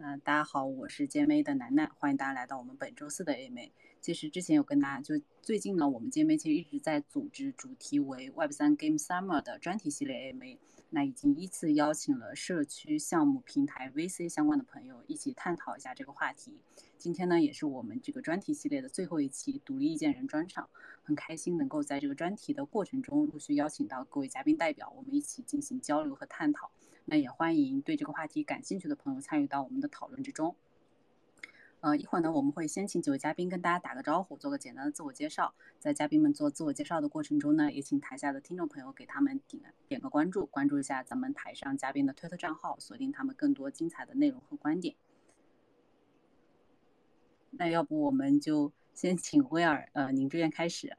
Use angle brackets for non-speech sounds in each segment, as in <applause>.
嗯，大家好，我是 JMA 的楠楠，欢迎大家来到我们本周四的 AMA。其实之前有跟大家，就最近呢，我们 JMA 其实一直在组织主题为 Web 三 Game Summer 的专题系列 AMA。那已经依次邀请了社区项目平台 VC 相关的朋友一起探讨一下这个话题。今天呢，也是我们这个专题系列的最后一期独立意见人专场，很开心能够在这个专题的过程中陆续邀请到各位嘉宾代表，我们一起进行交流和探讨。那也欢迎对这个话题感兴趣的朋友参与到我们的讨论之中。呃，一会儿呢，我们会先请几位嘉宾跟大家打个招呼，做个简单的自我介绍。在嘉宾们做自我介绍的过程中呢，也请台下的听众朋友给他们点点个关注，关注一下咱们台上嘉宾的推特账号，锁定他们更多精彩的内容和观点。那要不我们就先请威尔，呃，您这边开始。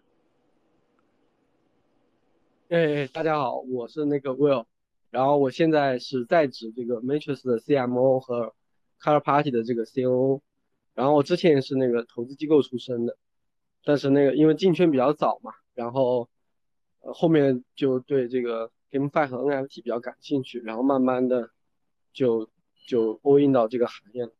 哎，大家好，我是那个 Will，然后我现在是在职这个 Matrix 的 CMO 和 Color Party 的这个 COO。然后我之前也是那个投资机构出身的，但是那个因为进圈比较早嘛，然后后面就对这个 GameFi 和 NFT 比较感兴趣，然后慢慢的就就 all in 到这个行业了。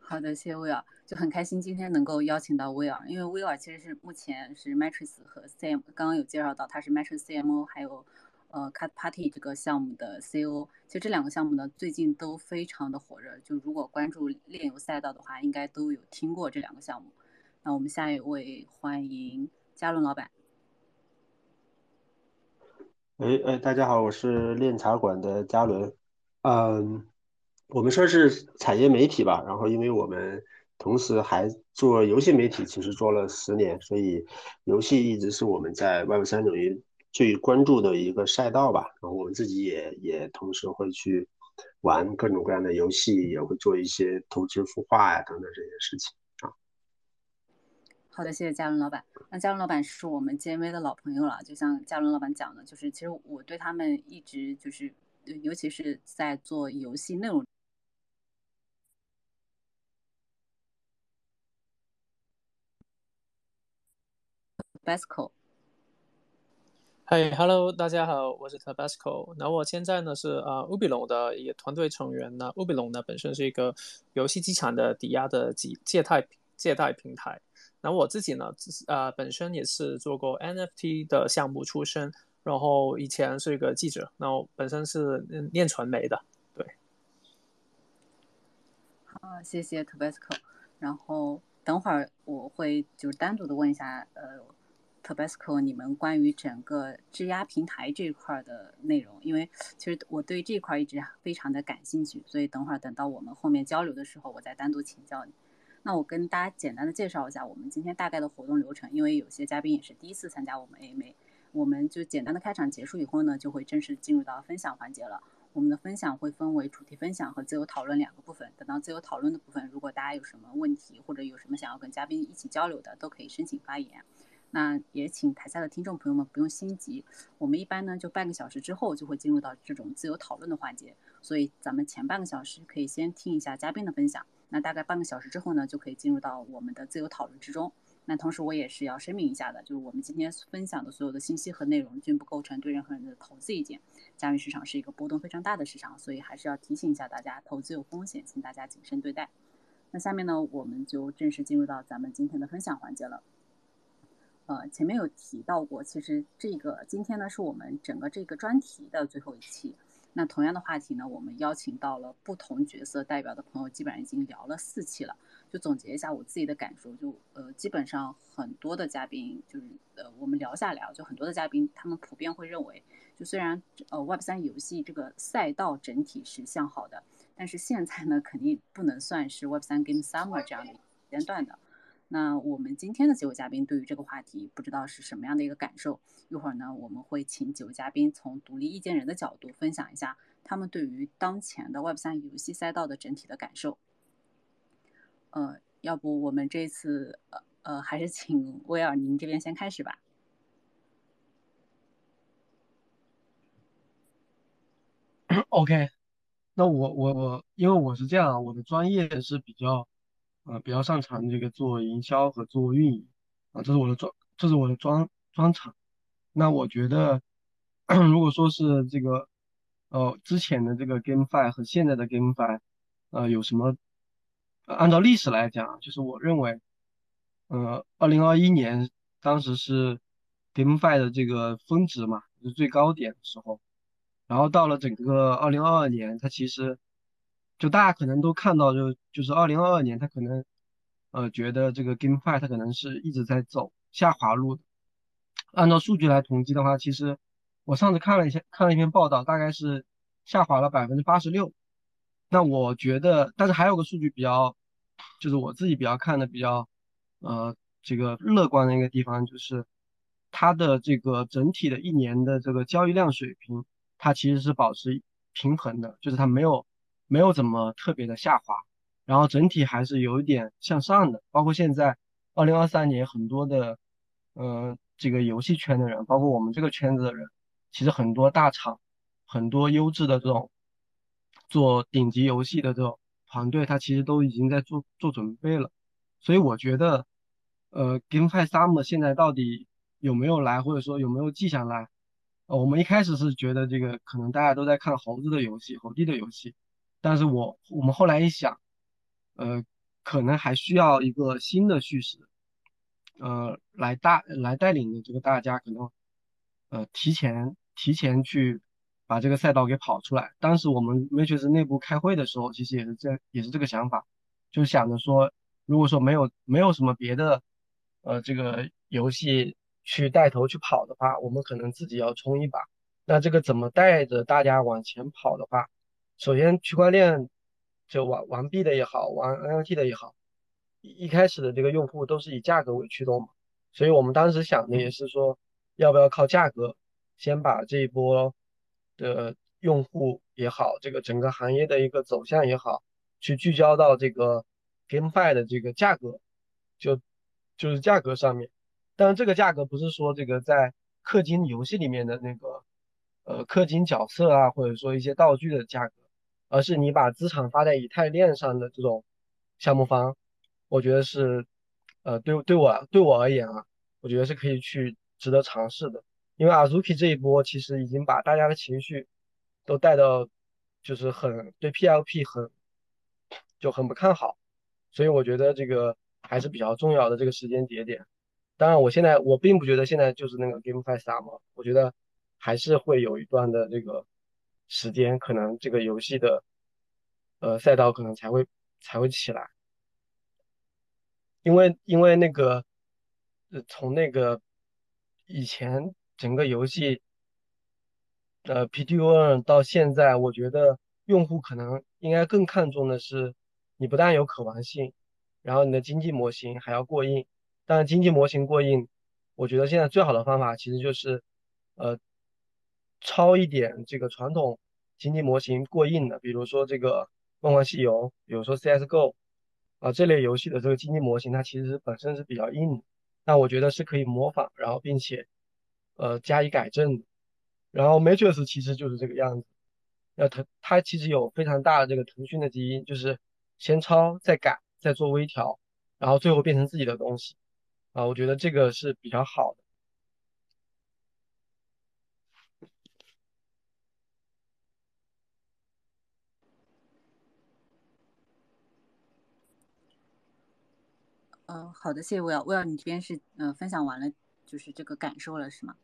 好的，谢谢威尔，就很开心今天能够邀请到威尔，因为威尔其实是目前是 Matrix 和 CM，刚刚有介绍到他是 Matrix CMO，还有。呃，Cut Party 这个项目的 CO，其实这两个项目呢，最近都非常的火热。就如果关注炼油赛道的话，应该都有听过这两个项目。那我们下一位欢迎嘉伦老板。哎哎，大家好，我是炼茶馆的嘉伦。嗯，我们说是产业媒体吧，然后因为我们同时还做游戏媒体，其实做了十年，所以游戏一直是我们在 Web 三领域。最关注的一个赛道吧，然后我们自己也也同时会去玩各种各样的游戏，也会做一些投资孵化呀等等这些事情啊。好的，谢谢嘉伦老板。那嘉伦老板是我们 JMV 的老朋友了，就像嘉伦老板讲的，就是其实我对他们一直就是，尤其是在做游戏内容，Basco。嗨，Hello，大家好，我是 Tabasco。那我现在呢是啊 u b i l o 的一个团队成员。那 u b i l o 呢本身是一个游戏资产的抵押的借借贷借贷平台。那我自己呢，啊本身也是做过 NFT 的项目出身，然后以前是一个记者，然后本身是念传媒的。对。好，谢谢 Tabasco。然后等会儿我会就是单独的问一下，呃。Tabasco，你们关于整个质押平台这一块的内容，因为其实我对这块一直非常的感兴趣，所以等会儿等到我们后面交流的时候，我再单独请教你。那我跟大家简单的介绍一下我们今天大概的活动流程，因为有些嘉宾也是第一次参加我们 AMA，我们就简单的开场结束以后呢，就会正式进入到分享环节了。我们的分享会分为主题分享和自由讨论两个部分。等到自由讨论的部分，如果大家有什么问题或者有什么想要跟嘉宾一起交流的，都可以申请发言。那也请台下的听众朋友们不用心急，我们一般呢就半个小时之后就会进入到这种自由讨论的环节，所以咱们前半个小时可以先听一下嘉宾的分享，那大概半个小时之后呢就可以进入到我们的自由讨论之中。那同时我也是要声明一下的，就是我们今天分享的所有的信息和内容均不构成对任何人的投资意见。加密市场是一个波动非常大的市场，所以还是要提醒一下大家，投资有风险，请大家谨慎对待。那下面呢我们就正式进入到咱们今天的分享环节了。呃，前面有提到过，其实这个今天呢是我们整个这个专题的最后一期。那同样的话题呢，我们邀请到了不同角色代表的朋友，基本上已经聊了四期了。就总结一下我自己的感受，就呃，基本上很多的嘉宾，就是呃，我们聊下来，就很多的嘉宾，他们普遍会认为，就虽然呃 Web 三游戏这个赛道整体是向好的，但是现在呢，肯定不能算是 Web 三 Game Summer 这样的时间段的。那我们今天的几位嘉宾对于这个话题不知道是什么样的一个感受？一会儿呢，我们会请几位嘉宾从独立意见人的角度分享一下他们对于当前的 Web 三游戏赛道的整体的感受。呃，要不我们这次呃呃还是请威尔您这边先开始吧。OK，那我我我因为我是这样，我的专业是比较。啊，比较擅长这个做营销和做运营啊，这是我的专，这是我的专专长。那我觉得，<clears throat> 如果说是这个呃，之前的这个 GameFi 和现在的 GameFi，呃，有什么？按照历史来讲，就是我认为，呃，二零二一年当时是 GameFi 的这个峰值嘛，就是最高点的时候。然后到了整个二零二二年，它其实就大家可能都看到，就就是二零二二年，它可能呃觉得这个 GameFi 它可能是一直在走下滑路的。按照数据来统计的话，其实我上次看了一下，看了一篇报道，大概是下滑了百分之八十六。那我觉得，但是还有个数据比较，就是我自己比较看的比较呃这个乐观的一个地方，就是它的这个整体的一年的这个交易量水平。它其实是保持平衡的，就是它没有没有怎么特别的下滑，然后整体还是有一点向上的。包括现在二零二三年很多的，呃，这个游戏圈的人，包括我们这个圈子的人，其实很多大厂，很多优质的这种做顶级游戏的这种团队，他其实都已经在做做准备了。所以我觉得，呃，GameFi Summer 现在到底有没有来，或者说有没有迹象来？呃我们一开始是觉得这个可能大家都在看猴子的游戏、猴帝的游戏，但是我我们后来一想，呃，可能还需要一个新的叙事，呃，来大来带领的这个大家可能，呃，提前提前去把这个赛道给跑出来。当时我们 Matrix 内部开会的时候，其实也是这也是这个想法，就想着说，如果说没有没有什么别的，呃，这个游戏。去带头去跑的话，我们可能自己要冲一把。那这个怎么带着大家往前跑的话，首先区块链就玩玩币的也好，玩 NFT 的也好，一一开始的这个用户都是以价格为驱动嘛。所以我们当时想的也是说，要不要靠价格先把这一波的用户也好，这个整个行业的一个走向也好，去聚焦到这个 GameFi 的这个价格，就就是价格上面。但是这个价格不是说这个在氪金游戏里面的那个呃氪金角色啊，或者说一些道具的价格，而是你把资产发在以太链上的这种项目方，我觉得是呃对对我对我而言啊，我觉得是可以去值得尝试的。因为 Azuki 这一波其实已经把大家的情绪都带到就是很对 PLP 很就很不看好，所以我觉得这个还是比较重要的这个时间节点。当然，我现在我并不觉得现在就是那个 GameFi Summer，我觉得还是会有一段的这个时间，可能这个游戏的呃赛道可能才会才会起来，因为因为那个呃从那个以前整个游戏呃 P2O 到现在，我觉得用户可能应该更看重的是你不但有可玩性，然后你的经济模型还要过硬。但经济模型过硬，我觉得现在最好的方法其实就是，呃，抄一点这个传统经济模型过硬的，比如说这个《梦幻西游》，比如说 CS:GO，啊这类游戏的这个经济模型，它其实本身是比较硬的，那我觉得是可以模仿，然后并且，呃加以改正的。然后 Matrix 其实就是这个样子，那它它其实有非常大的这个腾讯的基因，就是先抄再改再做微调，然后最后变成自己的东西。啊，我觉得这个是比较好的。嗯，好的，谢谢 Will。Will，你这边是嗯分享完了，就是这个感受了，是吗？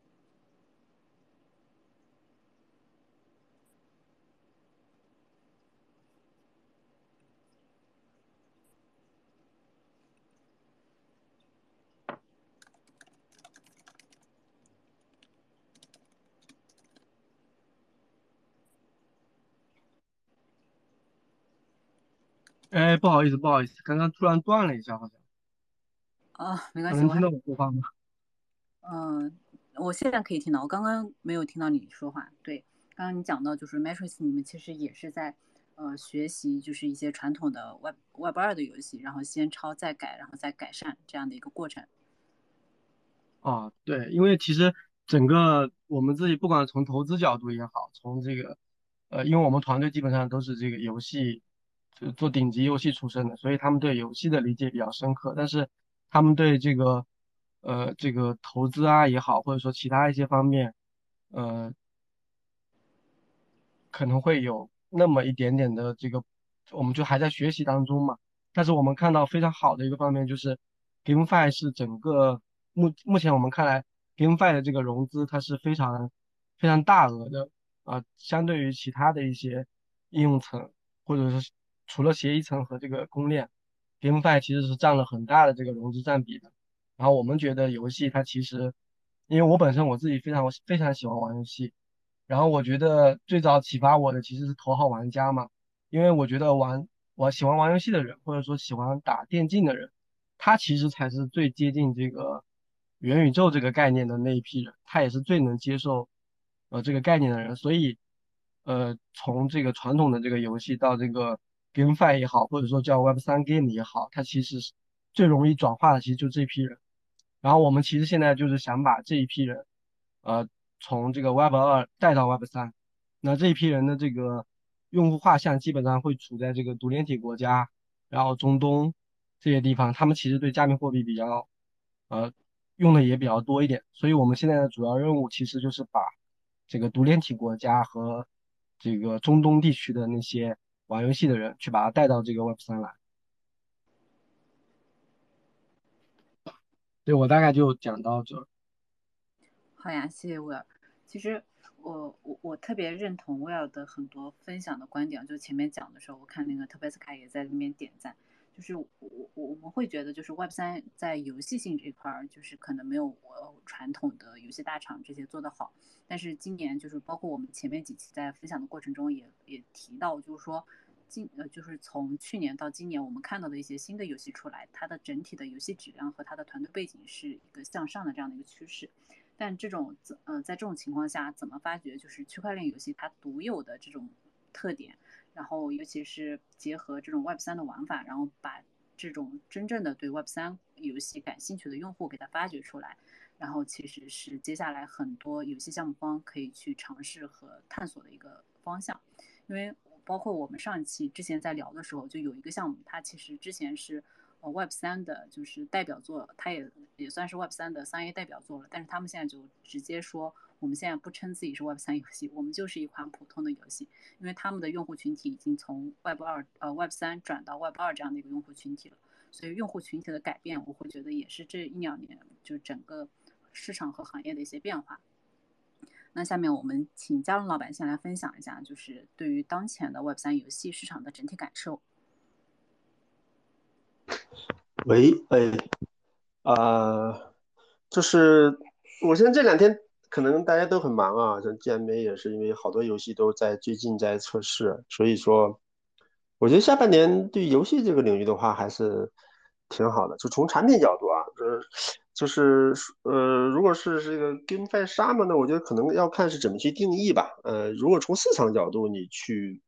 哎，不好意思，不好意思，刚刚突然断了一下，好像。啊，没关系。能听到我说话吗？嗯，我现在可以听到，我刚刚没有听到你说话。对，刚刚你讲到就是 Matrix，你们其实也是在呃学习，就是一些传统的 Web Web 二的游戏，然后先抄再改，然后再改善这样的一个过程。啊，对，因为其实整个我们自己不管从投资角度也好，从这个呃，因为我们团队基本上都是这个游戏。就做顶级游戏出身的，所以他们对游戏的理解比较深刻。但是他们对这个，呃，这个投资啊也好，或者说其他一些方面，呃，可能会有那么一点点的这个，我们就还在学习当中嘛。但是我们看到非常好的一个方面就是 GameFi 是整个目目前我们看来 GameFi 的这个融资它是非常非常大额的啊，相对于其他的一些应用层或者是除了协议层和这个公链，GameFi 其实是占了很大的这个融资占比的。然后我们觉得游戏它其实，因为我本身我自己非常非常喜欢玩游戏，然后我觉得最早启发我的其实是头号玩家嘛，因为我觉得玩我喜欢玩游戏的人，或者说喜欢打电竞的人，他其实才是最接近这个元宇宙这个概念的那一批人，他也是最能接受呃这个概念的人，所以呃从这个传统的这个游戏到这个 GameFi 也好，或者说叫 Web3 Game 也好，它其实是最容易转化的，其实就这批人。然后我们其实现在就是想把这一批人，呃，从这个 Web 二带到 Web 三，那这一批人的这个用户画像基本上会处在这个独联体国家，然后中东这些地方，他们其实对加密货币比较，呃，用的也比较多一点，所以我们现在的主要任务其实就是把这个独联体国家和这个中东地区的那些玩游戏的人去把他带到这个 Web 三来。对我大概就讲到这。好呀，谢谢 Will。其实我我我特别认同 Will 的很多分享的观点，就前面讲的时候，我看那个特贝斯卡也在那边点赞。就是我我我们会觉得，就是 Web 三在游戏性这块儿，就是可能没有我传统的游戏大厂这些做得好。但是今年就是包括我们前面几期在分享的过程中也也提到，就是说。今呃，就是从去年到今年，我们看到的一些新的游戏出来，它的整体的游戏质量和它的团队背景是一个向上的这样的一个趋势。但这种怎呃，在这种情况下，怎么发掘就是区块链游戏它独有的这种特点，然后尤其是结合这种 Web 三的玩法，然后把这种真正的对 Web 三游戏感兴趣的用户给它发掘出来，然后其实是接下来很多游戏项目方可以去尝试和探索的一个方向，因为。包括我们上一期之前在聊的时候，就有一个项目，它其实之前是呃 Web 三的，就是代表作，它也也算是 Web 三的三 A 代表作了。但是他们现在就直接说，我们现在不称自己是 Web 三游戏，我们就是一款普通的游戏，因为他们的用户群体已经从 Web 二呃 Web 三转到 Web 二这样的一个用户群体了。所以用户群体的改变，我会觉得也是这一两年就整个市场和行业的一些变化。那下面我们请嘉龙老板先来分享一下，就是对于当前的 Web 三游戏市场的整体感受。喂，哎，啊，就是我现在这两天可能大家都很忙啊，像 GMA 也是因为好多游戏都在最近在测试，所以说我觉得下半年对游戏这个领域的话还是挺好的，就从产品角度啊，就是。就是呃，如果是这个 GameFi 沙漠呢，我觉得可能要看是怎么去定义吧。呃，如果从市场角度你去，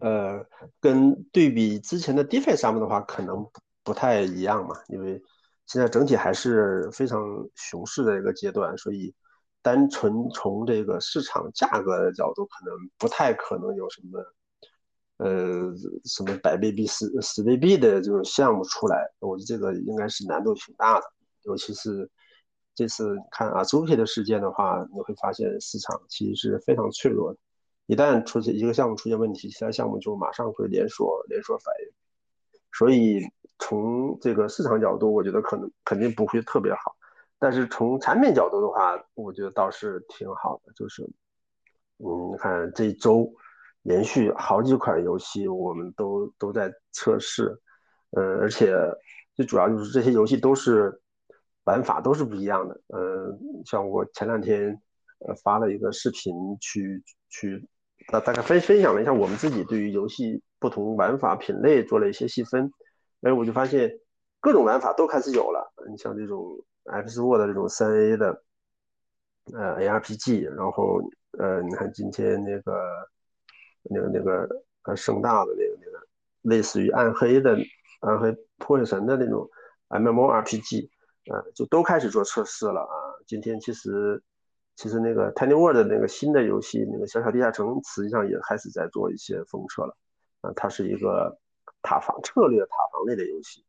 呃，跟对比之前的 DeFi 沙漠的话，可能不太一样嘛，因为现在整体还是非常熊市的一个阶段，所以单纯从这个市场价格的角度，可能不太可能有什么。呃，什么百倍币、十十倍币的这种项目出来，我觉得这个应该是难度挺大的。尤其是这次看啊，周 K 的事件的话，你会发现市场其实是非常脆弱的。一旦出现一个项目出现问题，其他项目就马上会连锁连锁反应。所以从这个市场角度，我觉得可能肯定不会特别好。但是从产品角度的话，我觉得倒是挺好的。就是，嗯，你看这一周连续好几款游戏，我们都都在测试。呃，而且最主要就是这些游戏都是。玩法都是不一样的，呃，像我前两天呃发了一个视频，去去大大概分分享了一下我们自己对于游戏不同玩法品类做了一些细分，哎，我就发现各种玩法都开始有了，你像这种 X Word 这种三 A 的呃 ARPG，然后呃你看今天那个那个那个呃盛大的那个那个类似于暗黑的暗黑破坏神的那种 MMORPG。呃，就都开始做测试了啊！今天其实，其实那个 Tiny World 那个新的游戏，那个小小地下城，实际上也开始在做一些封测了。啊，它是一个塔防策略塔防类的游戏。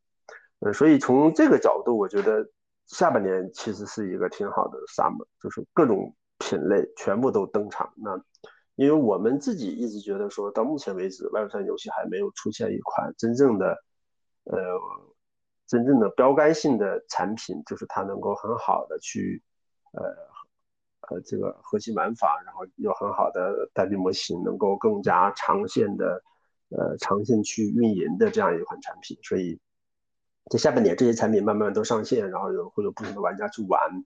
呃，所以从这个角度，我觉得下半年其实是一个挺好的 summer，就是各种品类全部都登场。那因为我们自己一直觉得说到目前为止，Web 三游戏还没有出现一款真正的，呃，真正的标杆性的产品，就是它能够很好的去，呃，呃，这个核心玩法，然后有很好的代币模型，能够更加长线的，呃，长线去运营的这样一款产品。所以，在下半年这些产品慢慢都上线，然后有会有不同的玩家去玩，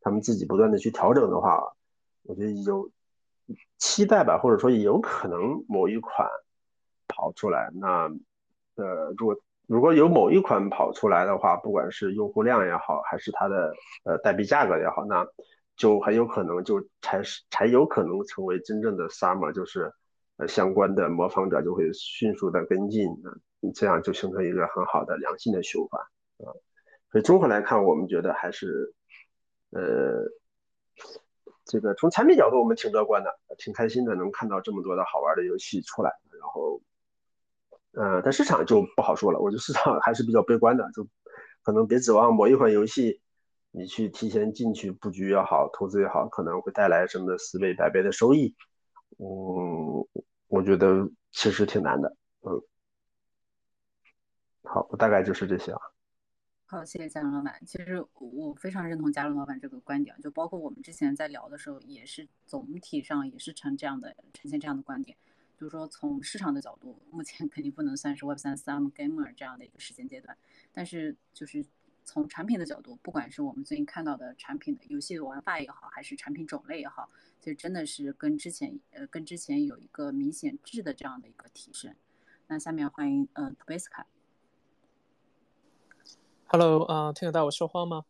他们自己不断的去调整的话，我觉得有。期待吧，或者说有可能某一款跑出来。那呃，如果如果有某一款跑出来的话，不管是用户量也好，还是它的呃代币价格也好，那就很有可能就才是才有可能成为真正的 summer，就是相关的模仿者就会迅速的跟进，那这样就形成一个很好的良性的循环啊。所以综合来看，我们觉得还是呃。这个从产品角度，我们挺乐观的，挺开心的，能看到这么多的好玩的游戏出来。然后，呃，但市场就不好说了。我觉得市场还是比较悲观的，就可能别指望某一款游戏，你去提前进去布局也好，投资也好，可能会带来什么的十倍、百倍的收益。嗯，我觉得其实挺难的。嗯，好，我大概就是这些啊。好，谢谢嘉伦老板。其实我非常认同嘉伦老板这个观点，就包括我们之前在聊的时候，也是总体上也是呈这样的呈现这样的观点，就是说从市场的角度，目前肯定不能算是 Web 三 Summer Gamer 这样的一个时间阶段，但是就是从产品的角度，不管是我们最近看到的产品的游戏的玩法也好，还是产品种类也好，就真的是跟之前呃跟之前有一个明显质的这样的一个提升。那下面欢迎嗯 t b a s k a Hello，啊，听得到我说话吗？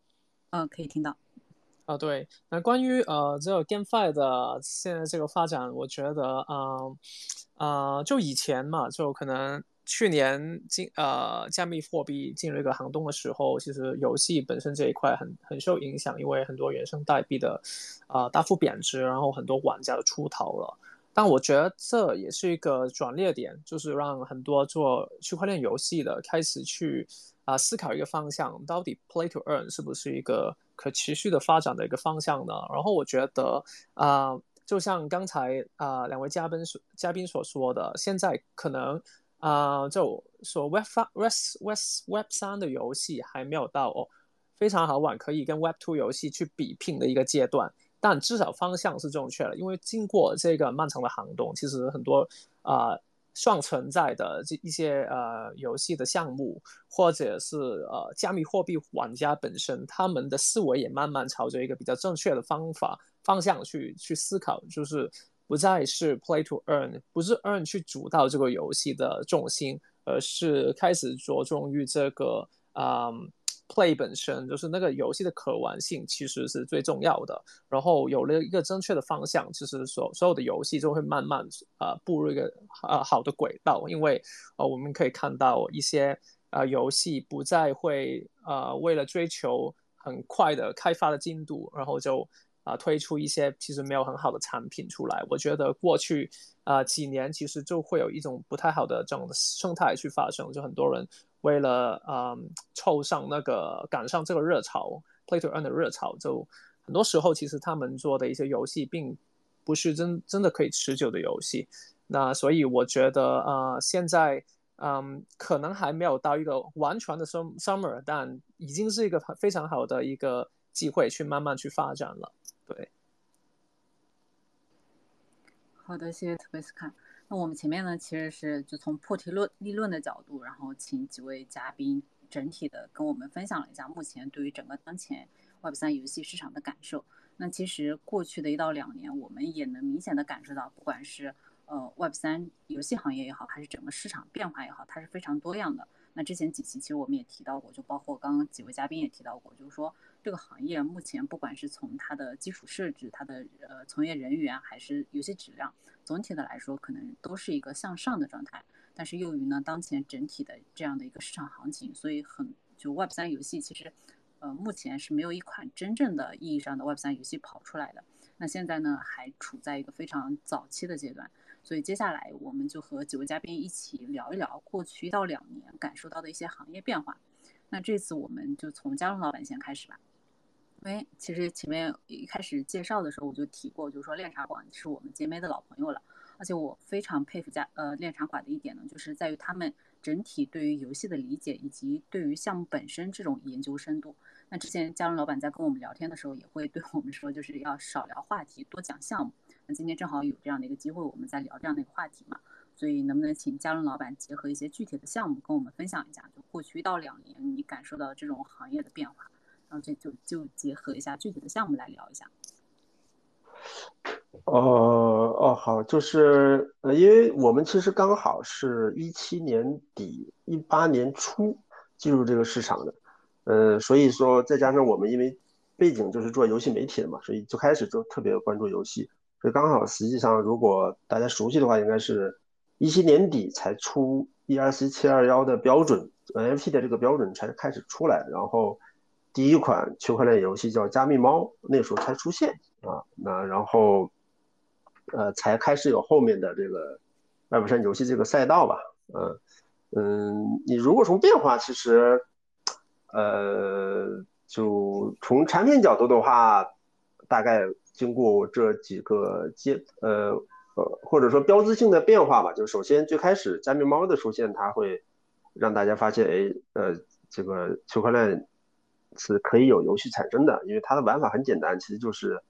嗯，可以听到。啊，对，那关于呃这个 GameFi 的现在这个发展，我觉得啊啊，就以前嘛，就可能去年进呃加密货币进入一个寒冬的时候，其实游戏本身这一块很很受影响，因为很多原生代币的啊大幅贬值，然后很多玩家都出逃了。但我觉得这也是一个转捩点，就是让很多做区块链游戏的开始去。啊，思考一个方向，到底 play to earn 是不是一个可持续的发展的一个方向呢？然后我觉得，啊，就像刚才啊两位嘉宾所嘉宾所说的，现在可能啊，就说 web 三 web web web 三的游戏还没有到哦非常好玩，可以跟 web two 游戏去比拼的一个阶段，但至少方向是正确的，因为经过这个漫长的寒冬，其实很多啊。尚存在的这一些呃游戏的项目，或者是呃加密货币玩家本身，他们的思维也慢慢朝着一个比较正确的方法方向去去思考，就是不再是 play to earn，不是 earn 去主导这个游戏的重心，而是开始着重于这个啊。play 本身就是那个游戏的可玩性，其实是最重要的。然后有了一个正确的方向，其实所所有的游戏就会慢慢呃步入一个呃好的轨道。因为呃我们可以看到一些呃游戏不再会呃为了追求很快的开发的进度，然后就啊推出一些其实没有很好的产品出来。我觉得过去啊几年其实就会有一种不太好的这种生态去发生，就很多人。为了嗯凑上那个赶上这个热潮，Play to Earn 的热潮，就很多时候其实他们做的一些游戏并不是真真的可以持久的游戏。那所以我觉得呃现在嗯可能还没有到一个完全的 summer，但已经是一个非常好的一个机会去慢慢去发展了。对，好的，谢谢特贝斯卡。那我们前面呢，其实是就从破题论立论的角度，然后请几位嘉宾整体的跟我们分享了一下目前对于整个当前 Web 三游戏市场的感受。那其实过去的一到两年，我们也能明显的感受到，不管是呃 Web 三游戏行业也好，还是整个市场变化也好，它是非常多样的。那之前几期其实我们也提到过，就包括刚刚几位嘉宾也提到过，就是说这个行业目前不管是从它的基础设置、它的呃从业人员，还是游戏质量。总体的来说，可能都是一个向上的状态，但是由于呢当前整体的这样的一个市场行情，所以很就 Web 三游戏其实，呃目前是没有一款真正的意义上的 Web 三游戏跑出来的。那现在呢还处在一个非常早期的阶段，所以接下来我们就和几位嘉宾一起聊一聊过去一到两年感受到的一些行业变化。那这次我们就从嘉龙老板先开始吧。因为其实前面一开始介绍的时候我就提过，就是说炼茶馆是我们杰梅的老朋友了，而且我非常佩服家呃炼茶馆的一点呢，就是在于他们整体对于游戏的理解以及对于项目本身这种研究深度。那之前嘉伦老板在跟我们聊天的时候也会对我们说，就是要少聊话题，多讲项目。那今天正好有这样的一个机会，我们在聊这样的一个话题嘛，所以能不能请嘉伦老板结合一些具体的项目跟我们分享一下，就过去一到两年你感受到这种行业的变化？然后这就就结合一下具体的项目来聊一下。哦哦好，就是呃，因为我们其实刚好是一七年底一八年初进入这个市场的，呃，所以说再加上我们因为背景就是做游戏媒体的嘛，所以就开始就特别关注游戏，所以刚好实际上如果大家熟悉的话，应该是一七年底才出 ERC 七二幺的标准，NFT 的这个标准才开始出来，然后。第一款区块链游戏叫加密猫，那时候才出现啊，那然后，呃，才开始有后面的这个 Web 三游戏这个赛道吧，嗯嗯，你如果从变化，其实，呃，就从产品角度的话，大概经过这几个阶，呃呃，或者说标志性的变化吧，就首先最开始加密猫的出现，它会让大家发现，哎，呃，这个区块链。是可以有游戏产生的，因为它的玩法很简单，其实就是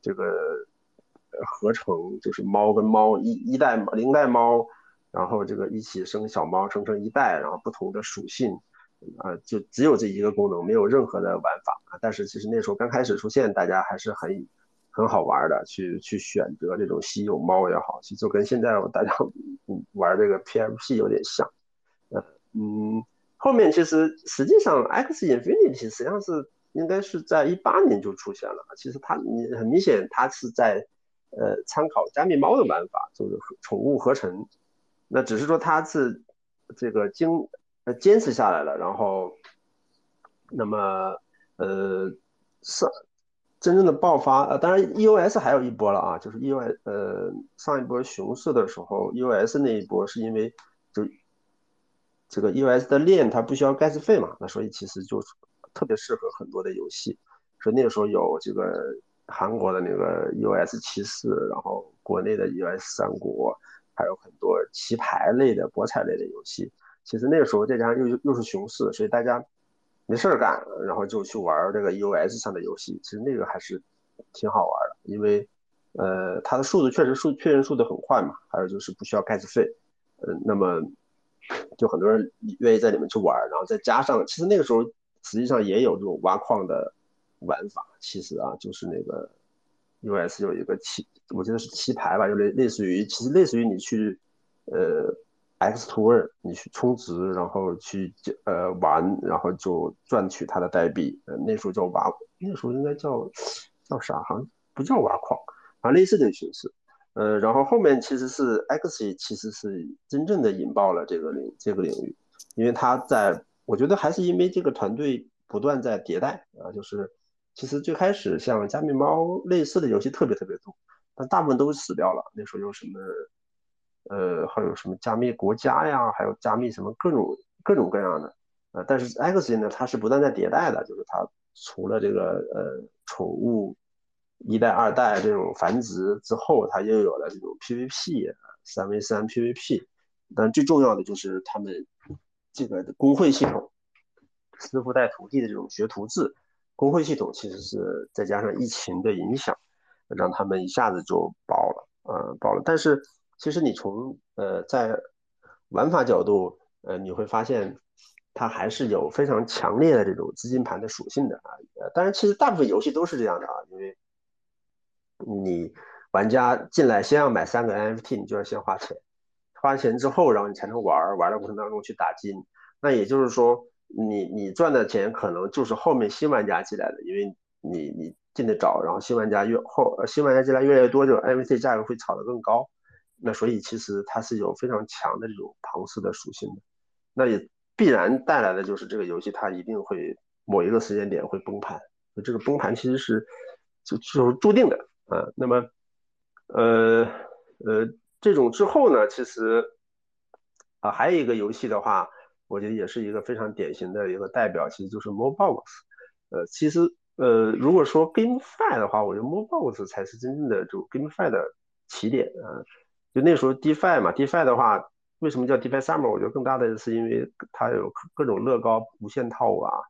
这个合成，就是猫跟猫一一代零代猫，然后这个一起生小猫，生成一代，然后不同的属性，啊，就只有这一个功能，没有任何的玩法。但是其实那时候刚开始出现，大家还是很很好玩的，去去选择这种稀有猫也好，其实就跟现在大家 <laughs> 玩这个 PFP 有点像，嗯嗯。后面其实实际上，X Infinity 实际上是应该是在一八年就出现了。其实它你很明显，它是在呃参考加密猫的玩法，就是宠物合成。那只是说它是这个经呃坚持下来了，然后那么呃上真正的爆发呃，当然 EOS 还有一波了啊，就是 EOS 呃上一波熊市的时候，EOS 那一波是因为。这个 EOS 的链它不需要 gas 费嘛，那所以其实就特别适合很多的游戏。所以那个时候有这个韩国的那个 EOS 七四，然后国内的 EOS 三国，还有很多棋牌类的、博彩类的游戏。其实那个时候再加上又又是熊市，所以大家没事儿干，然后就去玩这个 EOS 上的游戏。其实那个还是挺好玩的，因为呃它的速度确实速确认速度很快嘛，还有就是不需要 gas 费。嗯，那么。就很多人愿意在里面去玩，然后再加上，其实那个时候实际上也有这种挖矿的玩法。其实啊，就是那个 US 有一个棋，我记得是棋牌吧，就类类似于，其实类似于你去呃 X Tour，你去充值，然后去呃玩，然后就赚取它的代币。呃，那时候叫挖，那时候应该叫叫啥？好像不叫挖矿，反正类似的形式。呃，然后后面其实是 X，其实是真正的引爆了这个领这个领域，因为他在，我觉得还是因为这个团队不断在迭代啊，就是其实最开始像加密猫类似的游戏特别特别多，但大部分都死掉了。那时候有什么，呃，还有什么加密国家呀，还有加密什么各种各种各样的，呃，但是 X 呢，它是不断在迭代的，就是它除了这个呃宠物。一代、二代这种繁殖之后，它又有了这种 PVP、三 v 三 PVP，但最重要的就是他们这个工会系统，师傅带徒弟的这种学徒制，工会系统其实是再加上疫情的影响，让他们一下子就爆了，呃，爆了。但是其实你从呃在玩法角度，呃你会发现它还是有非常强烈的这种资金盘的属性的啊。呃，当然其实大部分游戏都是这样的啊，因为。你玩家进来先要买三个 NFT，你就要先花钱，花钱之后，然后你才能玩，玩的过程当中去打金。那也就是说，你你赚的钱可能就是后面新玩家进来的，因为你你进的早，然后新玩家越后，新玩家进来越来越多，就 NFT 价格会炒得更高。那所以其实它是有非常强的这种庞氏的属性的，那也必然带来的就是这个游戏它一定会某一个时间点会崩盘，这个崩盘其实是就就是注定的。呃，那么，呃，呃，这种之后呢，其实，啊，还有一个游戏的话，我觉得也是一个非常典型的一个代表，其实就是 Mobox。呃，其实呃，如果说 GameFi 的话，我觉得 Mobox 才是真正的就 GameFi 的起点啊。就那时候 DeFi 嘛，DeFi 的话，为什么叫 DeFi Summer？我觉得更大的是因为它有各种乐高无限套啊，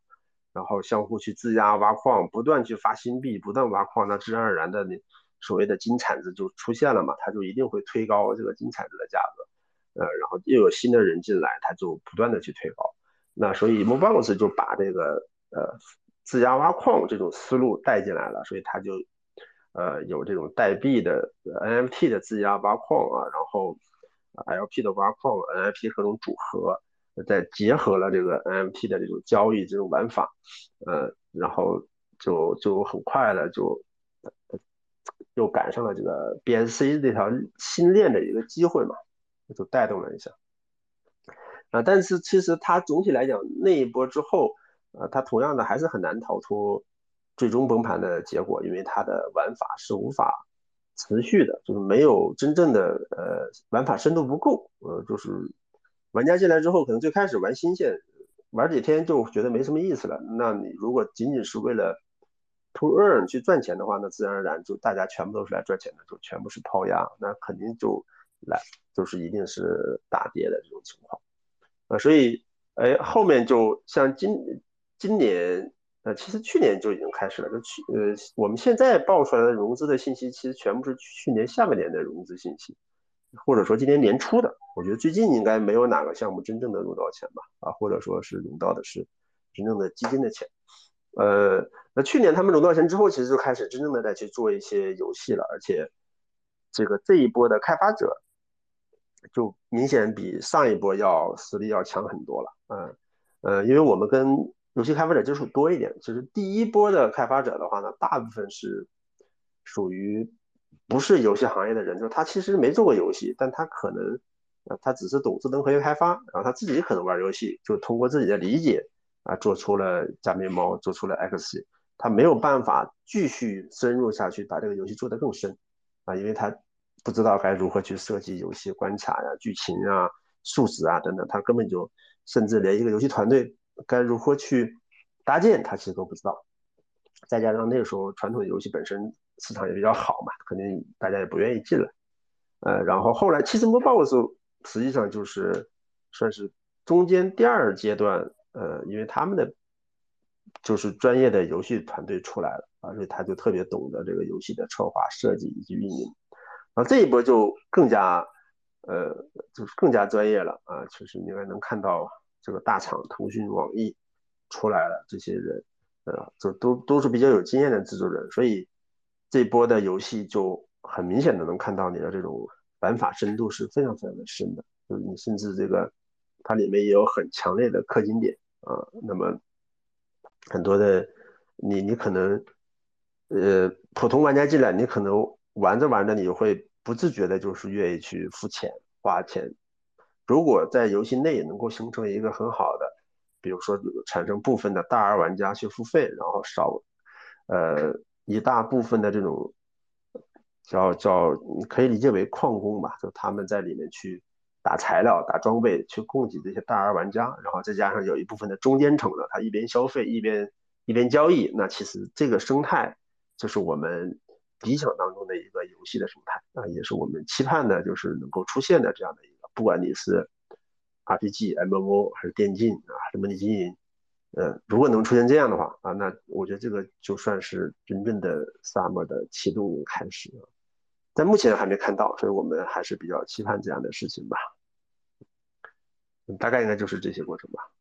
然后相互去质押挖矿，不断去发新币，不断挖矿，那自然而然的那所谓的金铲子就出现了嘛，它就一定会推高这个金铲子的价格。呃，然后又有新的人进来，它就不断的去推高。那所以 Mobox 就把这个呃。质押挖矿这种思路带进来了，所以它就，呃，有这种代币的 NFT 的质押挖矿啊，然后 LP 的挖矿，NFT 各种组合，再结合了这个 NFT 的这种交易这种玩法，呃，然后就就很快的就又赶上了这个 BSC 这条新链的一个机会嘛，就带动了一下，啊，但是其实它总体来讲那一波之后。呃，它同样的还是很难逃脱最终崩盘的结果，因为它的玩法是无法持续的，就是没有真正的呃玩法深度不够，呃，就是玩家进来之后，可能最开始玩新鲜，玩几天就觉得没什么意思了。那你如果仅仅是为了 to earn 去赚钱的话，那自然而然就大家全部都是来赚钱的，就全部是抛压，那肯定就来就是一定是大跌的这种情况。啊，所以哎后面就像今。今年，呃，其实去年就已经开始了。就去，呃，我们现在报出来的融资的信息，其实全部是去年下半年的融资信息，或者说今年年初的。我觉得最近应该没有哪个项目真正的融到钱吧？啊，或者说是融到的是真正的基金的钱。呃，那去年他们融到钱之后，其实就开始真正的在去做一些游戏了，而且这个这一波的开发者就明显比上一波要实力要强很多了。嗯，呃，因为我们跟游戏开发者接触多一点，其实第一波的开发者的话呢，大部分是属于不是游戏行业的人，就他其实没做过游戏，但他可能呃他只是懂智能合约开发，然后他自己可能玩游戏，就通过自己的理解啊做出了加密猫，做出了 X，他没有办法继续深入下去把这个游戏做得更深啊，因为他不知道该如何去设计游戏关卡呀、剧情啊、数值啊等等，他根本就甚至连一个游戏团队。该如何去搭建，他其实都不知道。再加上那个时候传统游戏本身市场也比较好嘛，肯定大家也不愿意进来。呃，然后后来其实 Mobox 实际上就是算是中间第二阶段，呃，因为他们的就是专业的游戏团队出来了，而且他就特别懂得这个游戏的策划、设计以及运营。然后这一波就更加呃，就是更加专业了啊，其实你应该能看到。这个大厂腾讯、网易出来了，这些人，呃，就都都是比较有经验的制作人，所以这波的游戏就很明显的能看到你的这种玩法深度是非常非常的深的，就是你甚至这个它里面也有很强烈的氪金点啊，那么很多的你你可能呃普通玩家进来，你可能玩着玩着你会不自觉的就是愿意去付钱花钱。如果在游戏内也能够形成一个很好的，比如说产生部分的大 R 玩家去付费，然后少，呃一大部分的这种叫叫可以理解为矿工吧，就他们在里面去打材料、打装备，去供给这些大 R 玩家，然后再加上有一部分的中间层的，他一边消费一边一边交易，那其实这个生态就是我们理想当中的一个游戏的生态啊，也是我们期盼的，就是能够出现的这样的一个。不管你是 RPG、MMO 还是电竞啊，还是模拟经营，呃，如果能出现这样的话啊，那我觉得这个就算是真正的 Summer 的启动开始了。但目前还没看到，所以我们还是比较期盼这样的事情吧。大概应该就是这些过程吧。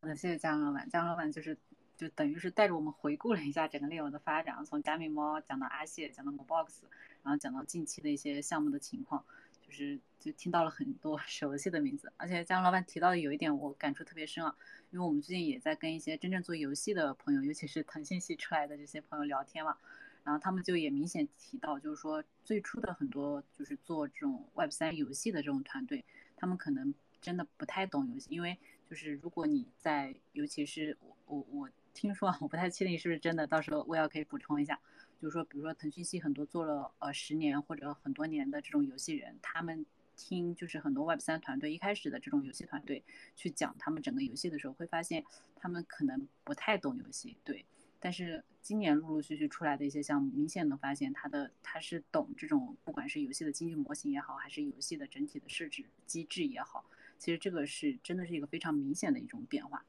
那，谢谢江老板。江老板就是就等于是带着我们回顾了一下整个链路的发展，从加密猫讲到阿谢，讲到 Mobox，然后讲到近期的一些项目的情况。就是就听到了很多 <laughs> 熟悉的名字，而且江老板提到的有一点我感触特别深啊，因为我们最近也在跟一些真正做游戏的朋友，尤其是腾讯系出来的这些朋友聊天嘛，然后他们就也明显提到，就是说最初的很多就是做这种 Web 三游戏的这种团队，他们可能真的不太懂游戏，因为就是如果你在，尤其是我我我听说，我不太确定是不是真的，到时候我也可以补充一下。就是说，比如说腾讯系很多做了呃十年或者很多年的这种游戏人，他们听就是很多 Web 三团队一开始的这种游戏团队去讲他们整个游戏的时候，会发现他们可能不太懂游戏，对。但是今年陆陆续续出来的一些项目，明显能发现它的它是懂这种，不管是游戏的经济模型也好，还是游戏的整体的设置机制也好，其实这个是真的是一个非常明显的一种变化。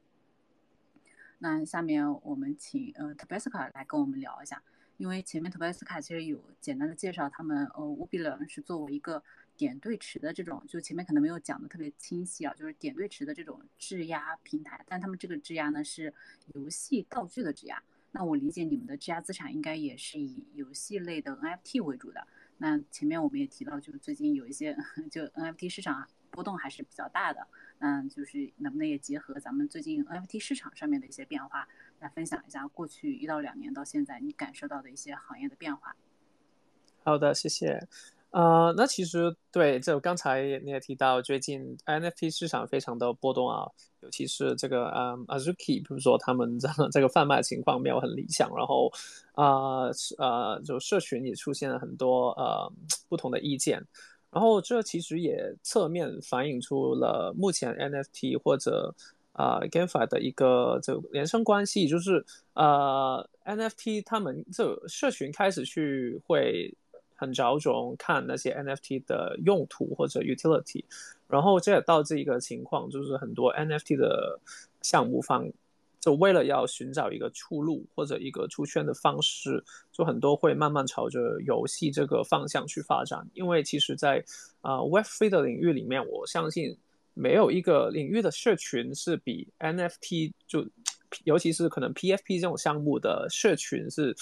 那下面我们请呃 Tabasco 来跟我们聊一下，因为前面 Tabasco 其实有简单的介绍他们呃 u b i l n 是作为一个点对池的这种，就前面可能没有讲的特别清晰啊，就是点对池的这种质押平台，但他们这个质押呢是游戏道具的质押。那我理解你们的质押资产应该也是以游戏类的 NFT 为主的。那前面我们也提到，就是最近有一些 <laughs> 就 NFT 市场波动还是比较大的。嗯，就是能不能也结合咱们最近 NFT 市场上面的一些变化，来分享一下过去一到两年到现在你感受到的一些行业的变化？好的，谢谢。呃，那其实对，就刚才你也提到，最近 NFT 市场非常的波动啊，尤其是这个嗯 Azuki，比如说他们这这个贩卖情况没有很理想，然后啊呃，就社群也出现了很多呃不同的意见，然后这其实也侧面反映出了目前 NFT 或者啊 GameFi 的一个这连生关系，就是呃 NFT 他们这社群开始去会。很着重看那些 NFT 的用途或者 utility，然后这也导致一个情况，就是很多 NFT 的项目方就为了要寻找一个出路或者一个出圈的方式，就很多会慢慢朝着游戏这个方向去发展。因为其实，在啊 Web3 的领域里面，我相信没有一个领域的社群是比 NFT 就，尤其是可能 PFP 这种项目的社群是。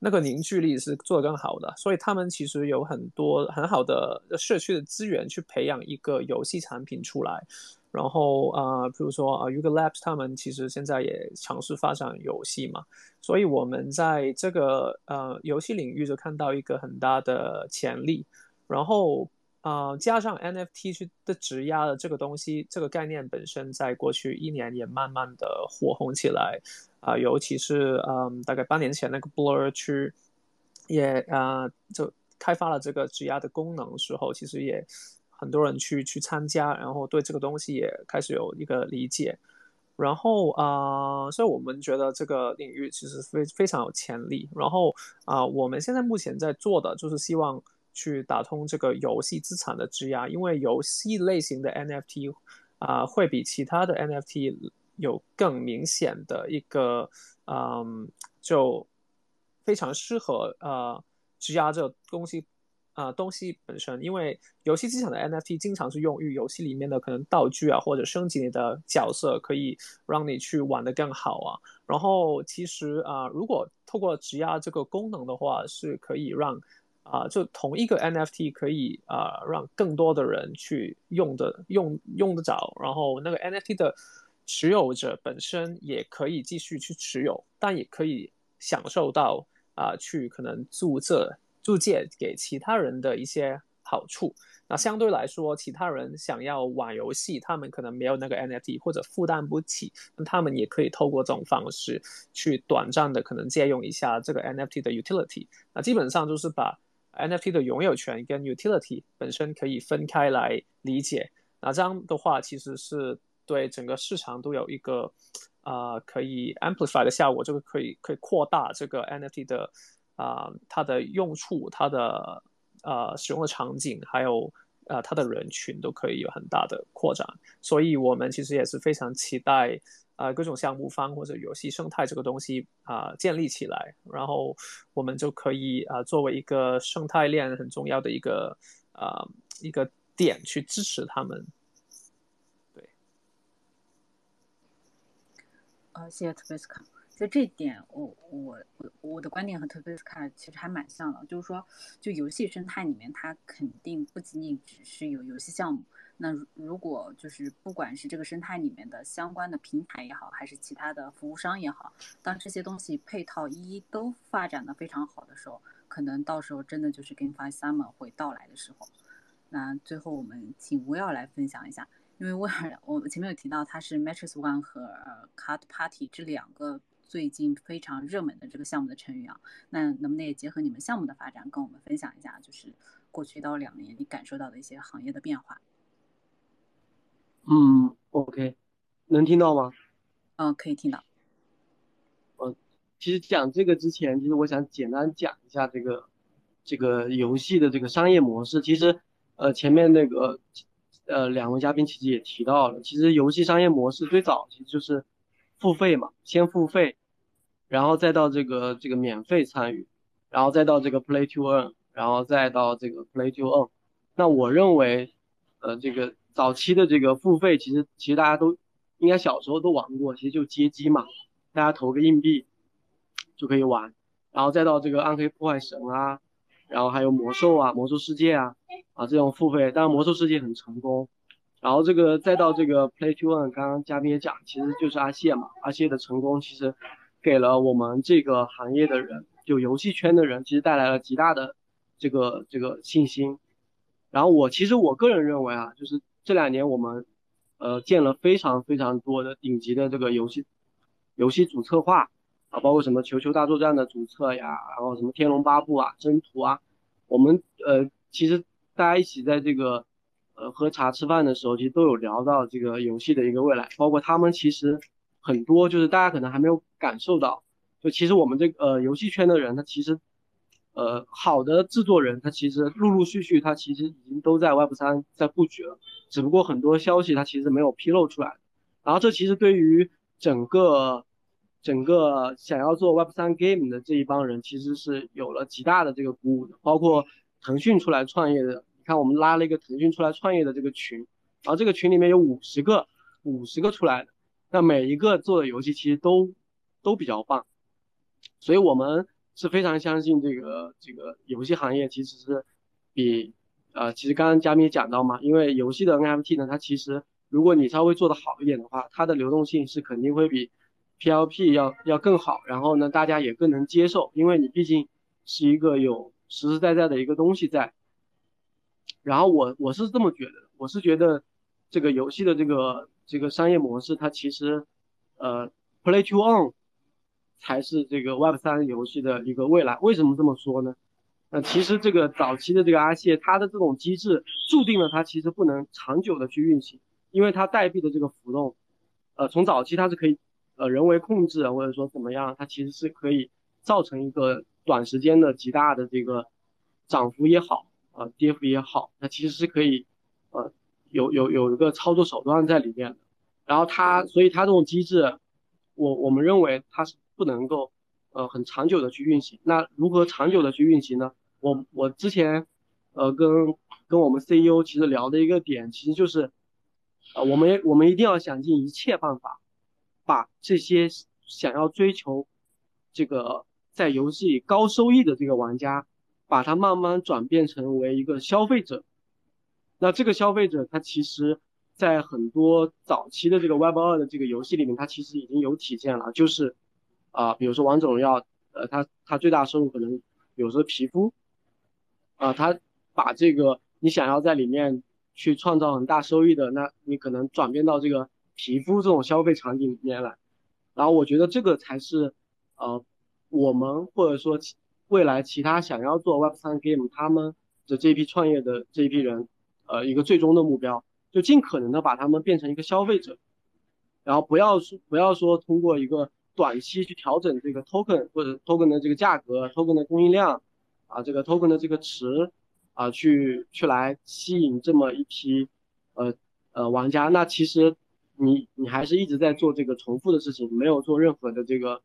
那个凝聚力是做得更好的，所以他们其实有很多很好的社区的资源去培养一个游戏产品出来。然后啊，比如说啊 u g a Labs 他们其实现在也尝试发展游戏嘛，所以我们在这个呃游戏领域就看到一个很大的潜力。然后啊，加上 NFT 去的质押的这个东西，这个概念本身在过去一年也慢慢的火红起来。啊，尤其是嗯，大概八年前那个 Blur 去也啊，就开发了这个质押的功能时候，其实也很多人去去参加，然后对这个东西也开始有一个理解，然后啊，所以我们觉得这个领域其实非非常有潜力。然后啊，我们现在目前在做的就是希望去打通这个游戏资产的质押，因为游戏类型的 NFT 啊，会比其他的 NFT。有更明显的一个，嗯，就非常适合呃质押这东西，啊东西本身，因为游戏机场的 NFT 经常是用于游戏里面的可能道具啊，或者升级你的角色，可以让你去玩的更好啊。然后其实啊，如果透过质押这个功能的话，是可以让啊就同一个 NFT 可以啊让更多的人去用的用用得着，然后那个 NFT 的。持有者本身也可以继续去持有，但也可以享受到啊，去可能注册租借给其他人的一些好处。那相对来说，其他人想要玩游戏，他们可能没有那个 NFT 或者负担不起，那他们也可以透过这种方式去短暂的可能借用一下这个 NFT 的 utility。那基本上就是把 NFT 的拥有权跟 utility 本身可以分开来理解。那这样的话，其实是。对整个市场都有一个啊可以 amplify 的效果，这个可以可以扩大这个 NFT 的啊它的用处、它的呃使用的场景，还有呃它的人群都可以有很大的扩展。所以我们其实也是非常期待啊各种项目方或者游戏生态这个东西啊建立起来，然后我们就可以啊作为一个生态链很重要的一个啊一个点去支持他们。对呃，谢谢特贝斯卡。就这点，我我我我的观点和特贝斯卡其实还蛮像的，就是说，就游戏生态里面，它肯定不仅仅只是有游戏项目。那如果就是不管是这个生态里面的相关的平台也好，还是其他的服务商也好，当这些东西配套一一都发展的非常好的时候，可能到时候真的就是 GameFi Summer 会到来的时候。那最后我们请吴耀来分享一下。因为威尔，我前面有提到他是 Matrix One 和 Card Party 这两个最近非常热门的这个项目的成员啊，那能不能也结合你们项目的发展，跟我们分享一下，就是过去一到两年你感受到的一些行业的变化。嗯，OK，能听到吗？嗯，可以听到。嗯，其实讲这个之前，其实我想简单讲一下这个这个游戏的这个商业模式。其实，呃，前面那个呃两位嘉宾其实也提到了，其实游戏商业模式最早其实就是付费嘛，先付费，然后再到这个这个免费参与，然后再到这个 Play to Earn，然后再到这个 Play to Earn。那我认为，呃，这个早期的这个付费，其实其实大家都。应该小时候都玩过，其实就街机嘛，大家投个硬币就可以玩，然后再到这个暗黑破坏神啊，然后还有魔兽啊，魔兽世界啊，啊这种付费，当然魔兽世界很成功，然后这个再到这个 Play to Earn，刚刚嘉宾也讲，其实就是阿谢嘛，阿谢的成功其实给了我们这个行业的人，就游戏圈的人，其实带来了极大的这个这个信心，然后我其实我个人认为啊，就是这两年我们。呃，建了非常非常多的顶级的这个游戏游戏主策划啊，包括什么球球大作战的主策呀，然后什么天龙八部啊、征途啊，我们呃其实大家一起在这个呃喝茶吃饭的时候，其实都有聊到这个游戏的一个未来，包括他们其实很多就是大家可能还没有感受到，就其实我们这个呃游戏圈的人，他其实。呃，好的制作人，他其实陆陆续续，他其实已经都在 Web 三在布局了，只不过很多消息他其实没有披露出来。然后这其实对于整个整个想要做 Web 三 game 的这一帮人，其实是有了极大的这个鼓舞的。包括腾讯出来创业的，看我们拉了一个腾讯出来创业的这个群，然后这个群里面有五十个五十个出来的，那每一个做的游戏其实都都比较棒，所以我们。是非常相信这个这个游戏行业其实是比呃，其实刚刚嘉宾也讲到嘛，因为游戏的 NFT 呢，它其实如果你稍微做的好一点的话，它的流动性是肯定会比 PLP 要要更好，然后呢，大家也更能接受，因为你毕竟是一个有实实在在的一个东西在。然后我我是这么觉得，我是觉得这个游戏的这个这个商业模式，它其实呃 Play to Own。才是这个 Web 三游戏的一个未来。为什么这么说呢？那其实这个早期的这个阿谢，它的这种机制注定了它其实不能长久的去运行，因为它代币的这个浮动，呃，从早期它是可以呃人为控制或者说怎么样，它其实是可以造成一个短时间的极大的这个涨幅也好，呃，跌幅也好，它其实是可以呃有有有一个操作手段在里面的。然后它，所以它这种机制，我我们认为它是。不能够，呃，很长久的去运行。那如何长久的去运行呢？我我之前，呃，跟跟我们 CEO 其实聊的一个点，其实就是，呃，我们我们一定要想尽一切办法，把这些想要追求这个在游戏高收益的这个玩家，把它慢慢转变成为一个消费者。那这个消费者，他其实，在很多早期的这个 Web 二的这个游戏里面，它其实已经有体现了，就是。啊，比如说王者荣耀，呃，它它最大收入可能，有时候皮肤，啊，它把这个你想要在里面去创造很大收益的，那你可能转变到这个皮肤这种消费场景里面来，然后我觉得这个才是，呃，我们或者说未来其他想要做 Web 三 game 他们的这一批创业的这一批人，呃，一个最终的目标，就尽可能的把他们变成一个消费者，然后不要说不要说通过一个。短期去调整这个 token 或者 token 的这个价格，token 的供应量，啊，这个 token 的这个池，啊，去去来吸引这么一批，呃呃玩家，那其实你你还是一直在做这个重复的事情，没有做任何的这个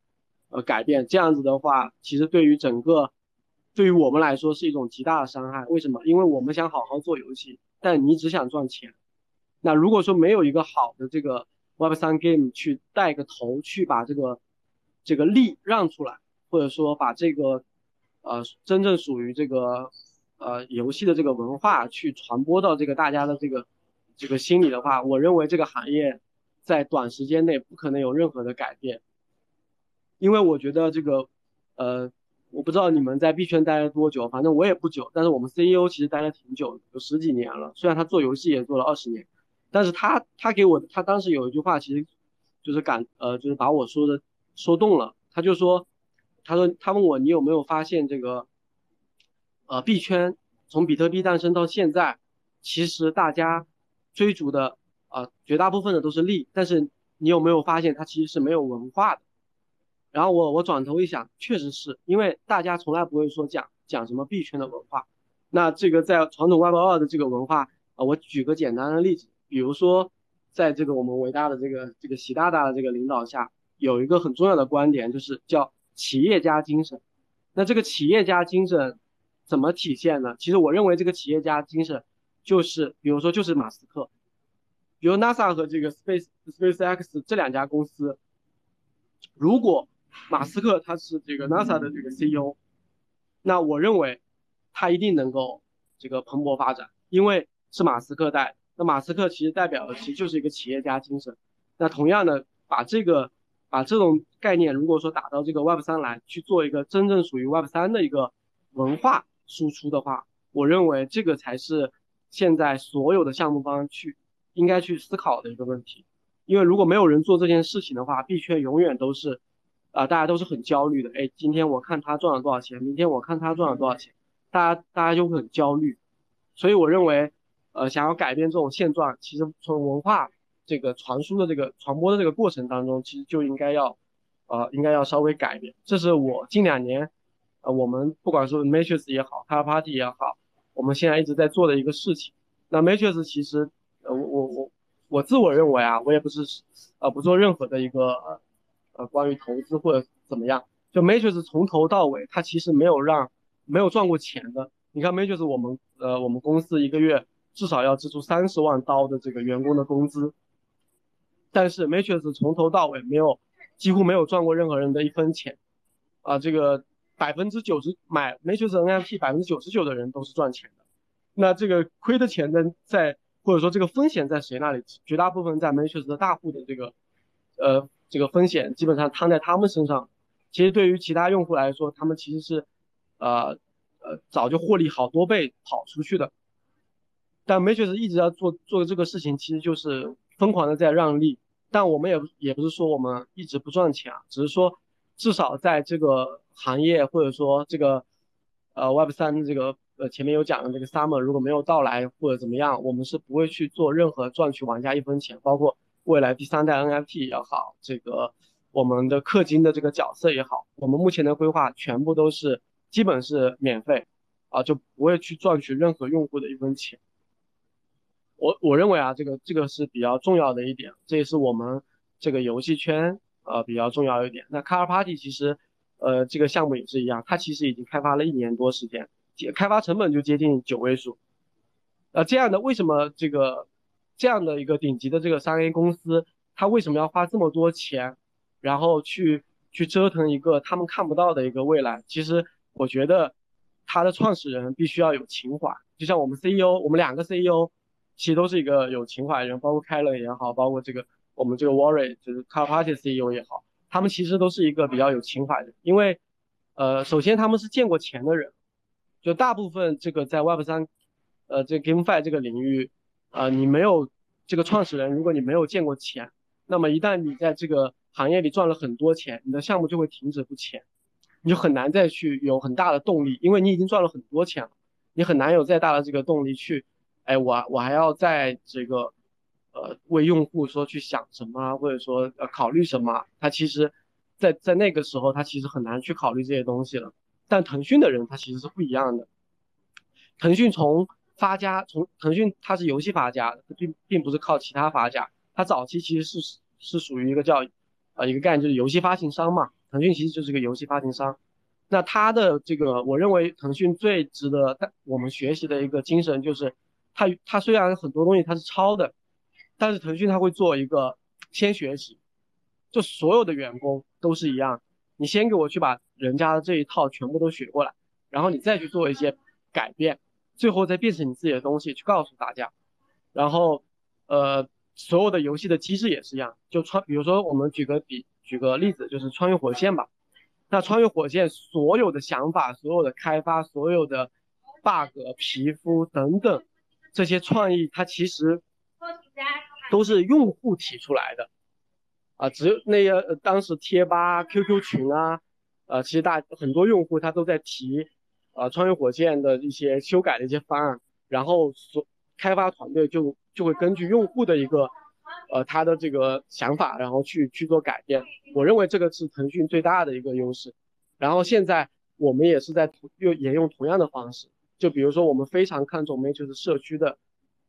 呃改变，这样子的话，其实对于整个对于我们来说是一种极大的伤害。为什么？因为我们想好好做游戏，但你只想赚钱。那如果说没有一个好的这个 Web 三 game 去带个头，去把这个这个利让出来，或者说把这个呃真正属于这个呃游戏的这个文化去传播到这个大家的这个这个心里的话，我认为这个行业在短时间内不可能有任何的改变，因为我觉得这个呃我不知道你们在币圈待了多久，反正我也不久，但是我们 CEO 其实待了挺久，有十几年了，虽然他做游戏也做了二十年。但是他他给我他当时有一句话，其实就是感呃就是把我说的说动了。他就说，他说他问我你有没有发现这个呃币圈从比特币诞生到现在，其实大家追逐的啊，绝大部分的都是利，但是你有没有发现它其实是没有文化的？然后我我转头一想，确实是因为大家从来不会说讲讲什么币圈的文化。那这个在传统 Web 二的这个文化啊，我举个简单的例子，比如说在这个我们伟大的这个这个习大大的这个领导下，有一个很重要的观点，就是叫企业家精神。那这个企业家精神怎么体现呢？其实我认为这个企业家精神就是，比如说就是马斯克，比如 NASA 和这个 Space SpaceX 这两家公司，如果马斯克他是这个 NASA 的这个 CEO，那我认为他一定能够这个蓬勃发展，因为是马斯克带。那马斯克其实代表的其实就是一个企业家精神。那同样的，把这个把这种概念，如果说打到这个 Web 三来去做一个真正属于 Web 三的一个文化输出的话，我认为这个才是现在所有的项目方去应该去思考的一个问题。因为如果没有人做这件事情的话，币圈永远都是。啊，大家都是很焦虑的。哎，今天我看他赚了多少钱，明天我看他赚了多少钱，大家大家就会很焦虑。所以我认为，呃，想要改变这种现状，其实从文化这个传输的这个传播的这个过程当中，其实就应该要，呃，应该要稍微改变。这是我近两年，呃，我们不管说 Matrix 也好，Car Party 也好，我们现在一直在做的一个事情。那 Matrix 其实，呃，我我我我自我认为啊，我也不是，呃，不做任何的一个。呃关于投资或者怎么样，就 Matrix 从头到尾，它其实没有让没有赚过钱的。你看 Matrix，我们呃我们公司一个月至少要支出三十万刀的这个员工的工资，但是 Matrix 从头到尾没有几乎没有赚过任何人的一分钱。啊，这个百分之九十买 Matrix NFT 百分之九十九的人都是赚钱的，那这个亏的钱呢，在或者说这个风险在谁那里？绝大部分在 Matrix 的大户的这个呃。这个风险基本上摊在他们身上，其实对于其他用户来说，他们其实是，呃呃早就获利好多倍跑出去的。但 Matrix 一直要做做这个事情，其实就是疯狂的在让利。但我们也也不是说我们一直不赚钱啊，只是说至少在这个行业或者说这个呃 Web 三这个呃前面有讲的这个 Summer 如果没有到来或者怎么样，我们是不会去做任何赚取玩家一分钱，包括。未来第三代 NFT 也好，这个我们的氪金的这个角色也好，我们目前的规划全部都是基本是免费啊，就不会去赚取任何用户的一分钱。我我认为啊，这个这个是比较重要的一点，这也是我们这个游戏圈呃比较重要一点。那 Car Party 其实呃这个项目也是一样，它其实已经开发了一年多时间，开发成本就接近九位数。呃，这样的为什么这个？这样的一个顶级的这个三 A 公司，他为什么要花这么多钱，然后去去折腾一个他们看不到的一个未来？其实我觉得，他的创始人必须要有情怀，就像我们 CEO，我们两个 CEO，其实都是一个有情怀的人，包括凯伦也好，包括这个我们这个 Warren 就是 Car Party CEO 也好，他们其实都是一个比较有情怀的，因为，呃，首先他们是见过钱的人，就大部分这个在 Web 三，呃，这 GameFi 这个领域。啊，你没有这个创始人，如果你没有见过钱，那么一旦你在这个行业里赚了很多钱，你的项目就会停止不前，你就很难再去有很大的动力，因为你已经赚了很多钱了，你很难有再大的这个动力去，哎，我我还要在这个呃为用户说去想什么，或者说呃考虑什么，他其实，在在那个时候他其实很难去考虑这些东西了。但腾讯的人他其实是不一样的，腾讯从发家从腾讯，它是游戏发家，并并不是靠其他发家。它早期其实是是属于一个叫，呃，一个概念就是游戏发行商嘛。腾讯其实就是个游戏发行商。那它的这个，我认为腾讯最值得我们学习的一个精神就是，它它虽然很多东西它是抄的，但是腾讯它会做一个先学习，就所有的员工都是一样，你先给我去把人家的这一套全部都学过来，然后你再去做一些改变。最后再变成你自己的东西去告诉大家，然后，呃，所有的游戏的机制也是一样，就穿，比如说我们举个比，举个例子，就是穿越火线吧。那穿越火线所有的想法、所有的开发、所有的 bug、皮肤等等这些创意，它其实都是用户提出来的，啊，只有那些当时贴吧、QQ 群啊，呃，其实大很多用户他都在提。呃穿越火线的一些修改的一些方案，然后所开发团队就就会根据用户的一个呃他的这个想法，然后去去做改变。我认为这个是腾讯最大的一个优势。然后现在我们也是在用沿用同样的方式，就比如说我们非常看重 Matrix 社区的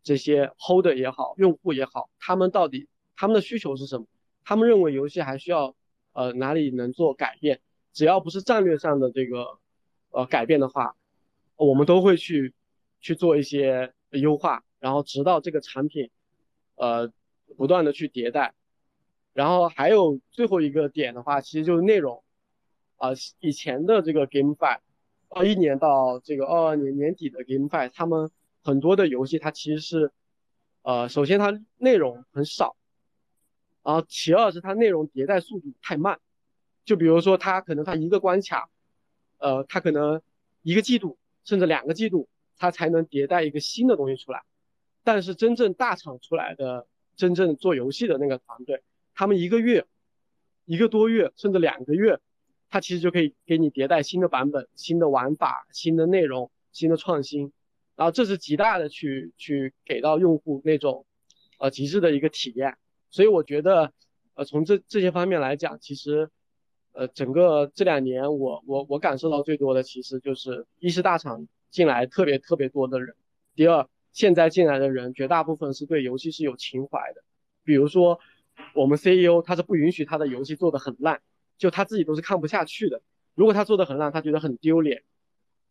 这些 Holder 也好，用户也好，他们到底他们的需求是什么？他们认为游戏还需要呃哪里能做改变？只要不是战略上的这个呃改变的话，我们都会去去做一些优化，然后直到这个产品呃不断的去迭代。然后还有最后一个点的话，其实就是内容啊，以前的这个 GameFi，二一年到这个二二年年底的 GameFi，他们很多的游戏它其实是呃首先它内容很少，然后其二是它内容迭代速度太慢。就比如说，它可能它一个关卡，呃，他可能一个季度甚至两个季度，他才能迭代一个新的东西出来。但是真正大厂出来的，真正做游戏的那个团队，他们一个月、一个多月甚至两个月，他其实就可以给你迭代新的版本、新的玩法、新的内容、新的创新。然后这是极大的去去给到用户那种呃极致的一个体验。所以我觉得，呃，从这这些方面来讲，其实。呃，整个这两年，我我我感受到最多的，其实就是一是大厂进来特别特别多的人，第二，现在进来的人绝大部分是对游戏是有情怀的，比如说我们 CEO 他是不允许他的游戏做的很烂，就他自己都是看不下去的，如果他做的很烂，他觉得很丢脸，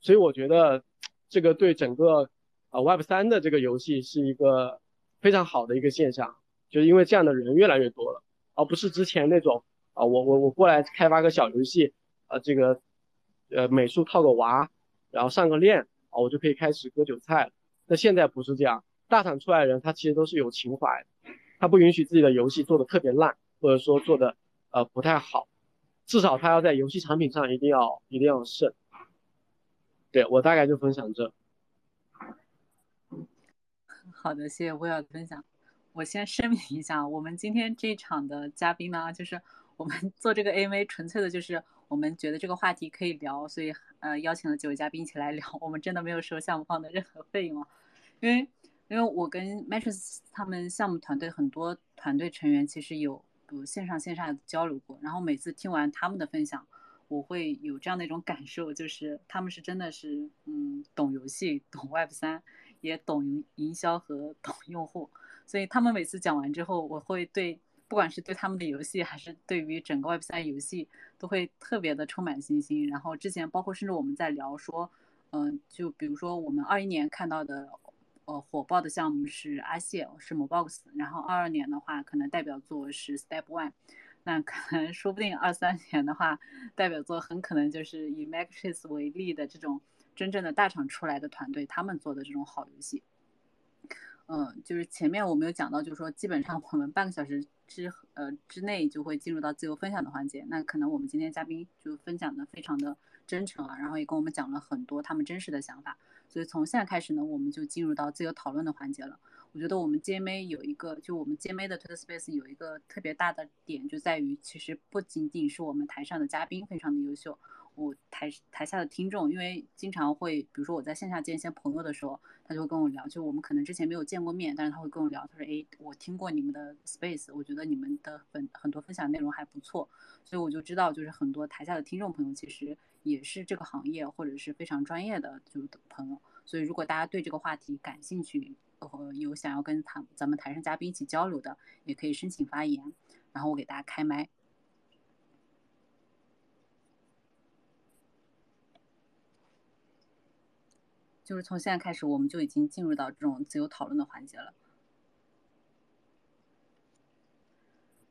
所以我觉得这个对整个啊 Web 三的这个游戏是一个非常好的一个现象，就是因为这样的人越来越多了，而不是之前那种。啊，我我我过来开发个小游戏，呃，这个，呃，美术套个娃，然后上个链，啊，我就可以开始割韭菜了。那现在不是这样，大厂出来的人他其实都是有情怀，他不允许自己的游戏做的特别烂，或者说做的呃不太好，至少他要在游戏产品上一定要一定要胜。对我大概就分享这。好的，谢谢威尔的分享。我先声明一下，我们今天这场的嘉宾呢，就是。我们做这个 AMA 纯粹的就是我们觉得这个话题可以聊，所以呃邀请了几位嘉宾一起来聊。我们真的没有收项目方的任何费用啊，因为因为我跟 Matrix 他们项目团队很多团队成员其实有有线上线下交流过，然后每次听完他们的分享，我会有这样的一种感受，就是他们是真的是嗯懂游戏、懂 Web 三，也懂营销和懂用户，所以他们每次讲完之后，我会对。不管是对他们的游戏，还是对于整个 Web 三游戏，都会特别的充满信心。然后之前包括甚至我们在聊说，嗯，就比如说我们二一年看到的，呃，火爆的项目是阿谢，是 Mobox。然后二二年的话，可能代表作是 Step One。那可能说不定二三年的话，代表作很可能就是以 Matrix 为例的这种真正的大厂出来的团队，他们做的这种好游戏。嗯，就是前面我们有讲到，就是说基本上我们半个小时。之呃之内就会进入到自由分享的环节，那可能我们今天嘉宾就分享的非常的真诚啊，然后也跟我们讲了很多他们真实的想法，所以从现在开始呢，我们就进入到自由讨论的环节了。我觉得我们 GMA 有一个，就我们 GMA 的 Twitter Space 有一个特别大的点，就在于其实不仅仅是我们台上的嘉宾非常的优秀。我台台下的听众，因为经常会，比如说我在线下见一些朋友的时候，他就会跟我聊，就我们可能之前没有见过面，但是他会跟我聊，他说，哎，我听过你们的 Space，我觉得你们的分很多分享内容还不错，所以我就知道，就是很多台下的听众朋友其实也是这个行业或者是非常专业的就朋友，所以如果大家对这个话题感兴趣，呃，有想要跟他咱们台上嘉宾一起交流的，也可以申请发言，然后我给大家开麦。就是从现在开始，我们就已经进入到这种自由讨论的环节了。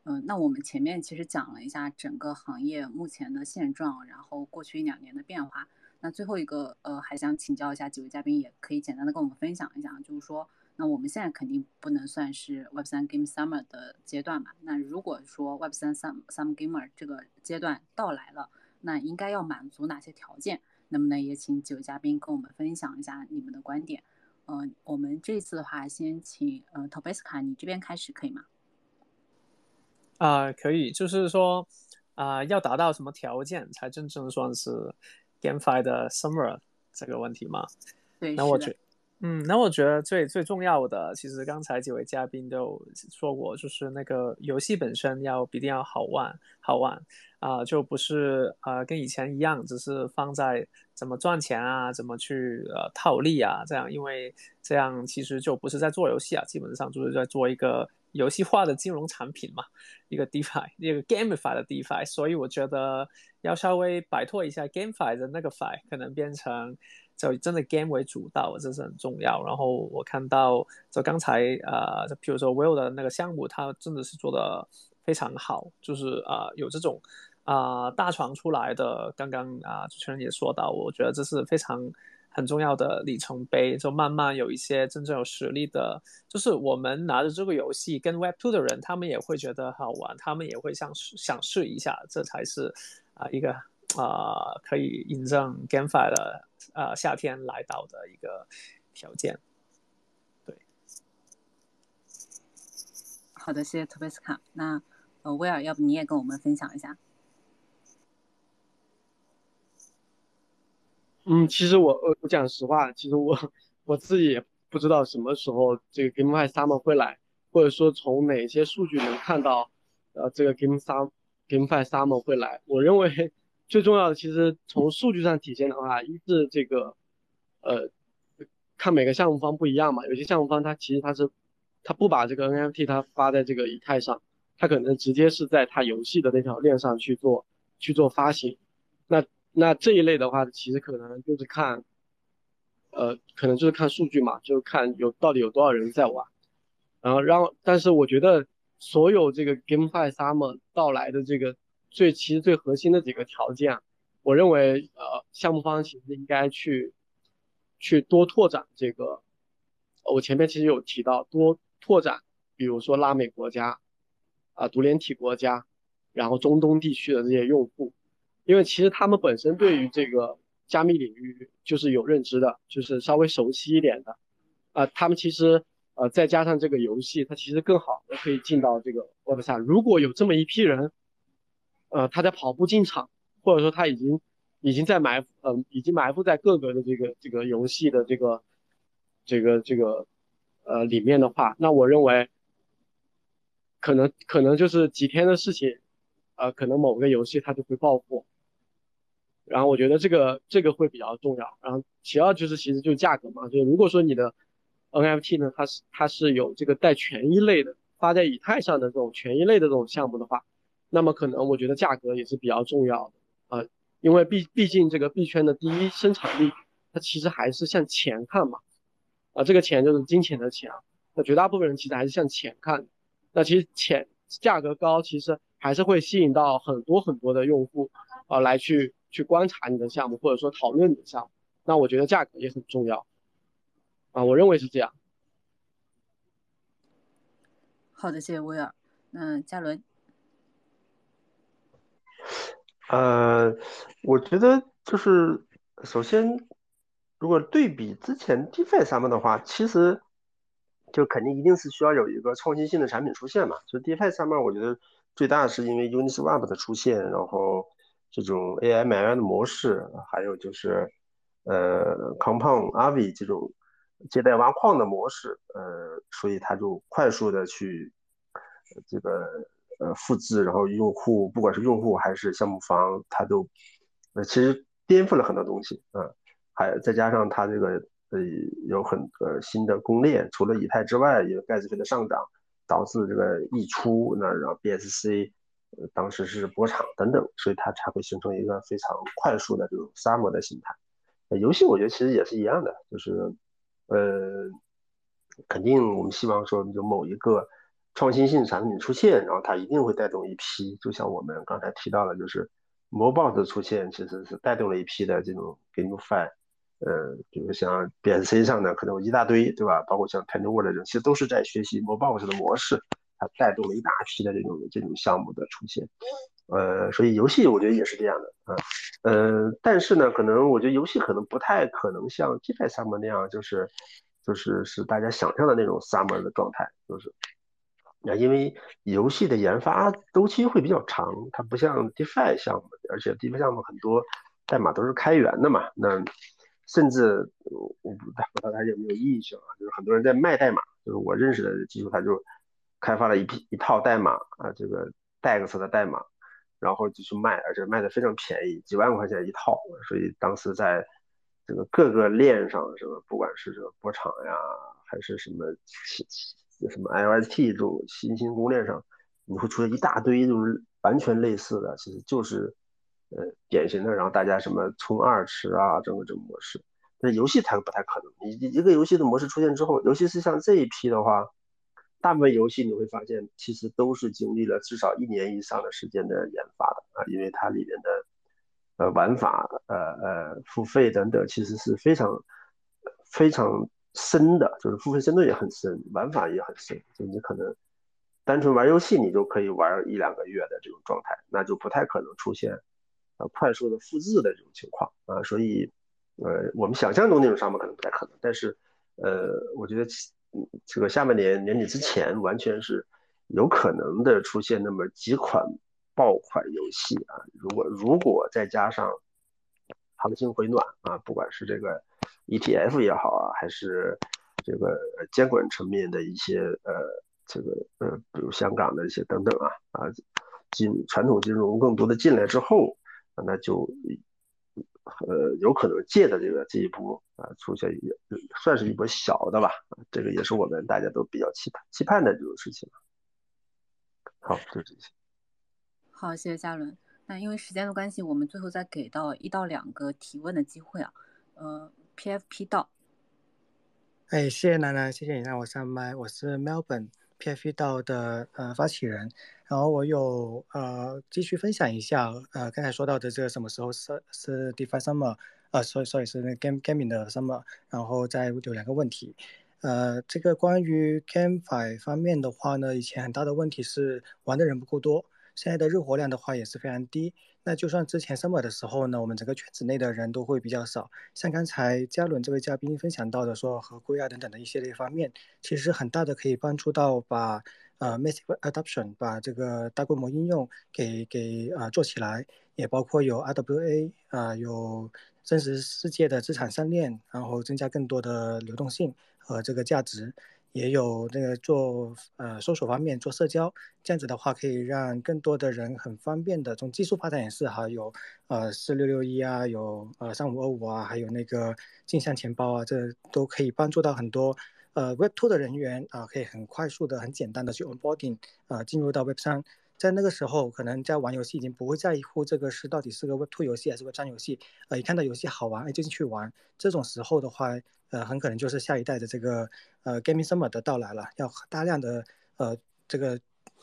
嗯，那我们前面其实讲了一下整个行业目前的现状，然后过去一两年的变化。那最后一个，呃，还想请教一下几位嘉宾，也可以简单的跟我们分享一下，就是说，那我们现在肯定不能算是 Web 三 Game Summer 的阶段嘛？那如果说 Web 三 Sum Sum Gamer 这个阶段到来了，那应该要满足哪些条件？能不能也请几位嘉宾跟我们分享一下你们的观点？嗯，我们这次的话，先请呃 t o b e s k a 你这边开始可以吗？啊，可以，就是说啊，要达到什么条件才真正算是 GameFi 的 Summer 这个问题吗？对，那我觉，嗯，那我觉得最最重要的，其实刚才几位嘉宾都有说过，就是那个游戏本身要一定要好玩，好玩啊，就不是呃跟以前一样，只是放在怎么赚钱啊，怎么去呃套利啊这样，因为这样其实就不是在做游戏啊，基本上就是在做一个。游戏化的金融产品嘛，一个 DeFi，<laughs> 一个 GameFi 的 DeFi，所以我觉得要稍微摆脱一下 GameFi 的那个 Fi，可能变成就真的 Game 为主导，这是很重要。然后我看到就刚才呃，就比如说 Will 的那个项目，它真的是做的非常好，就是啊有这种啊大床出来的。刚刚啊主持人也说到，我觉得这是非常。很重要的里程碑，就慢慢有一些真正有实力的，就是我们拿着这个游戏跟 Web Two 的人，他们也会觉得好玩，他们也会想想试一下，这才是啊一个啊可以印证 GameFi 的啊夏天来到的一个条件。对，好的，谢谢特贝斯卡。那呃威尔，要不你也跟我们分享一下？嗯，其实我我我讲实话，其实我我自己也不知道什么时候这个 GameFi Summer 会来，或者说从哪些数据能看到，呃，这个 Game Sum GameFi Summer 会来。我认为最重要的，其实从数据上体现的话，一是这个，呃，看每个项目方不一样嘛，有些项目方他其实他是他不把这个 NFT 他发在这个以太上，他可能直接是在他游戏的那条链上去做去做发行，那。那这一类的话，其实可能就是看，呃，可能就是看数据嘛，就看有到底有多少人在玩，然后让，但是我觉得所有这个 GameFi Summer 到来的这个最其实最核心的几个条件，我认为呃项目方其实应该去去多拓展这个，我前面其实有提到多拓展，比如说拉美国家啊独联体国家，然后中东地区的这些用户。因为其实他们本身对于这个加密领域就是有认知的，就是稍微熟悉一点的，啊，他们其实呃再加上这个游戏，它其实更好的可以进到这个 Web 上。如果有这么一批人，呃，他在跑步进场，或者说他已经已经在埋，嗯，已经埋伏在各个的这个这个游戏的这个这个这个呃里面的话，那我认为可能可能就是几天的事情，呃，可能某个游戏它就会爆火。然后我觉得这个这个会比较重要。然后其二就是其实就是价格嘛，就是如果说你的 NFT 呢，它是它是有这个带权益类的，发在以太上的这种权益类的这种项目的话，那么可能我觉得价格也是比较重要的啊，因为毕毕竟这个币圈的第一生产力，它其实还是向钱看嘛，啊，这个钱就是金钱的钱啊，那绝大部分人其实还是向钱看，那其实钱价格高，其实还是会吸引到很多很多的用户啊来去。去观察你的项目，或者说讨论你的项目，那我觉得价格也很重要啊，我认为是这样。好的，谢谢威尔。嗯，嘉伦。呃，我觉得就是首先，如果对比之前 DeFi 上面的话，其实就肯定一定是需要有一个创新性的产品出现嘛。就 DeFi 上面，我觉得最大是因为 Uniswap 的出现，然后。这种 AI 的模式，还有就是呃 Compound Avi 这种借贷挖矿的模式，呃，所以它就快速的去这个呃复制，然后用户不管是用户还是项目方，它都呃其实颠覆了很多东西啊，还再加上它这个呃有很呃新的公链，除了以太之外，有盖茨费的上涨导致这个溢出，那然后 BSC 呃。当时是波场等等，所以它才会形成一个非常快速的这种沙漠的形态。游戏我觉得其实也是一样的，就是呃，肯定我们希望说有某一个创新性产品出现，然后它一定会带动一批。就像我们刚才提到的，就是 Mobile 的出现其实是带动了一批的这种 GameFi，呃，比如像 BSC 上的可能有一大堆，对吧？包括像 t e n w o r 的人，其实都是在学习 Mobile 的模式。它带动了一大批的这种这种项目的出现，呃，所以游戏我觉得也是这样的啊，呃，但是呢，可能我觉得游戏可能不太可能像 GFI Summer 那样，就是就是是大家想象的那种 Summer 的状态，就是啊，因为游戏的研发周期会比较长，它不像 DeFi 项目，而且 DeFi 项目很多代码都是开源的嘛，那甚至我不知道大家有没有印象啊，就是很多人在卖代码，就是我认识的技术，他就开发了一批一套代码啊，这个 DEX 的代码，然后就去卖，而且卖的非常便宜，几万块钱一套，所以当时在这个各个链上，什么不管是这个波场呀，还是什么什么 LST 这种新兴公链上，你会出现一大堆就是完全类似的，其实就是呃典型的，然后大家什么充二池啊，这个这个模式。那游戏它不太可能，你一个游戏的模式出现之后，尤其是像这一批的话，大部分游戏你会发现其实都是经历了至少一年以上的时间的研发的啊，因为它里面的呃玩法、呃呃付费等等，其实是非常非常。深的，就是付费深度也很深，玩法也很深。就你可能单纯玩游戏，你就可以玩一两个月的这种状态，那就不太可能出现呃快速的复制的这种情况啊。所以，呃，我们想象中那种商模可能不太可能。但是，呃，我觉得这个下半年年底之前，完全是有可能的出现那么几款爆款游戏啊。如果如果再加上行情回暖啊，不管是这个。ETF 也好啊，还是这个监管层面的一些呃，这个呃，比如香港的一些等等啊啊，金传统金融更多的进来之后，那就呃有可能借的这个这一波啊，出现也算是一波小的吧，这个也是我们大家都比较期盼期盼的这种事情。好，就这些。好，谢谢嘉伦。那因为时间的关系，我们最后再给到一到两个提问的机会啊，呃。PFP 道，哎，谢谢楠楠，谢谢你让我上麦。我是 Melbourne PFP 道的呃发起人，然后我有呃继续分享一下呃刚才说到的这个什么时候是是 DeFi Summer，呃，所以所以是那 Game Gaming 的 Summer，然后再有两个问题，呃，这个关于 GameFi 方面的话呢，以前很大的问题是玩的人不够多，现在的日活量的话也是非常低。那就算之前 summer 的时候呢，我们整个圈子内的人都会比较少。像刚才嘉伦这位嘉宾分享到的，说合规啊等等的一些类方面，其实很大的可以帮助到把呃 massive adoption，把这个大规模应用给给呃做起来，也包括有 RWA 啊，有真实世界的资产上链，然后增加更多的流动性和这个价值。也有那个做呃搜索方面做社交，这样子的话可以让更多的人很方便的从技术发展也是哈，有呃四六六一啊，有呃三五二五啊，还有那个镜像钱包啊，这都可以帮助到很多呃 Web Two 的人员啊，可以很快速的、很简单的去 onboarding 啊，进入到 Web 三。在那个时候，可能在玩游戏已经不会在乎这个是到底是个 Web Two 游戏还是 Web 三游戏，呃，一看到游戏好玩，哎，就进去玩。这种时候的话，呃，很可能就是下一代的这个呃 Gaming Summer 的到来了，要大量的呃这个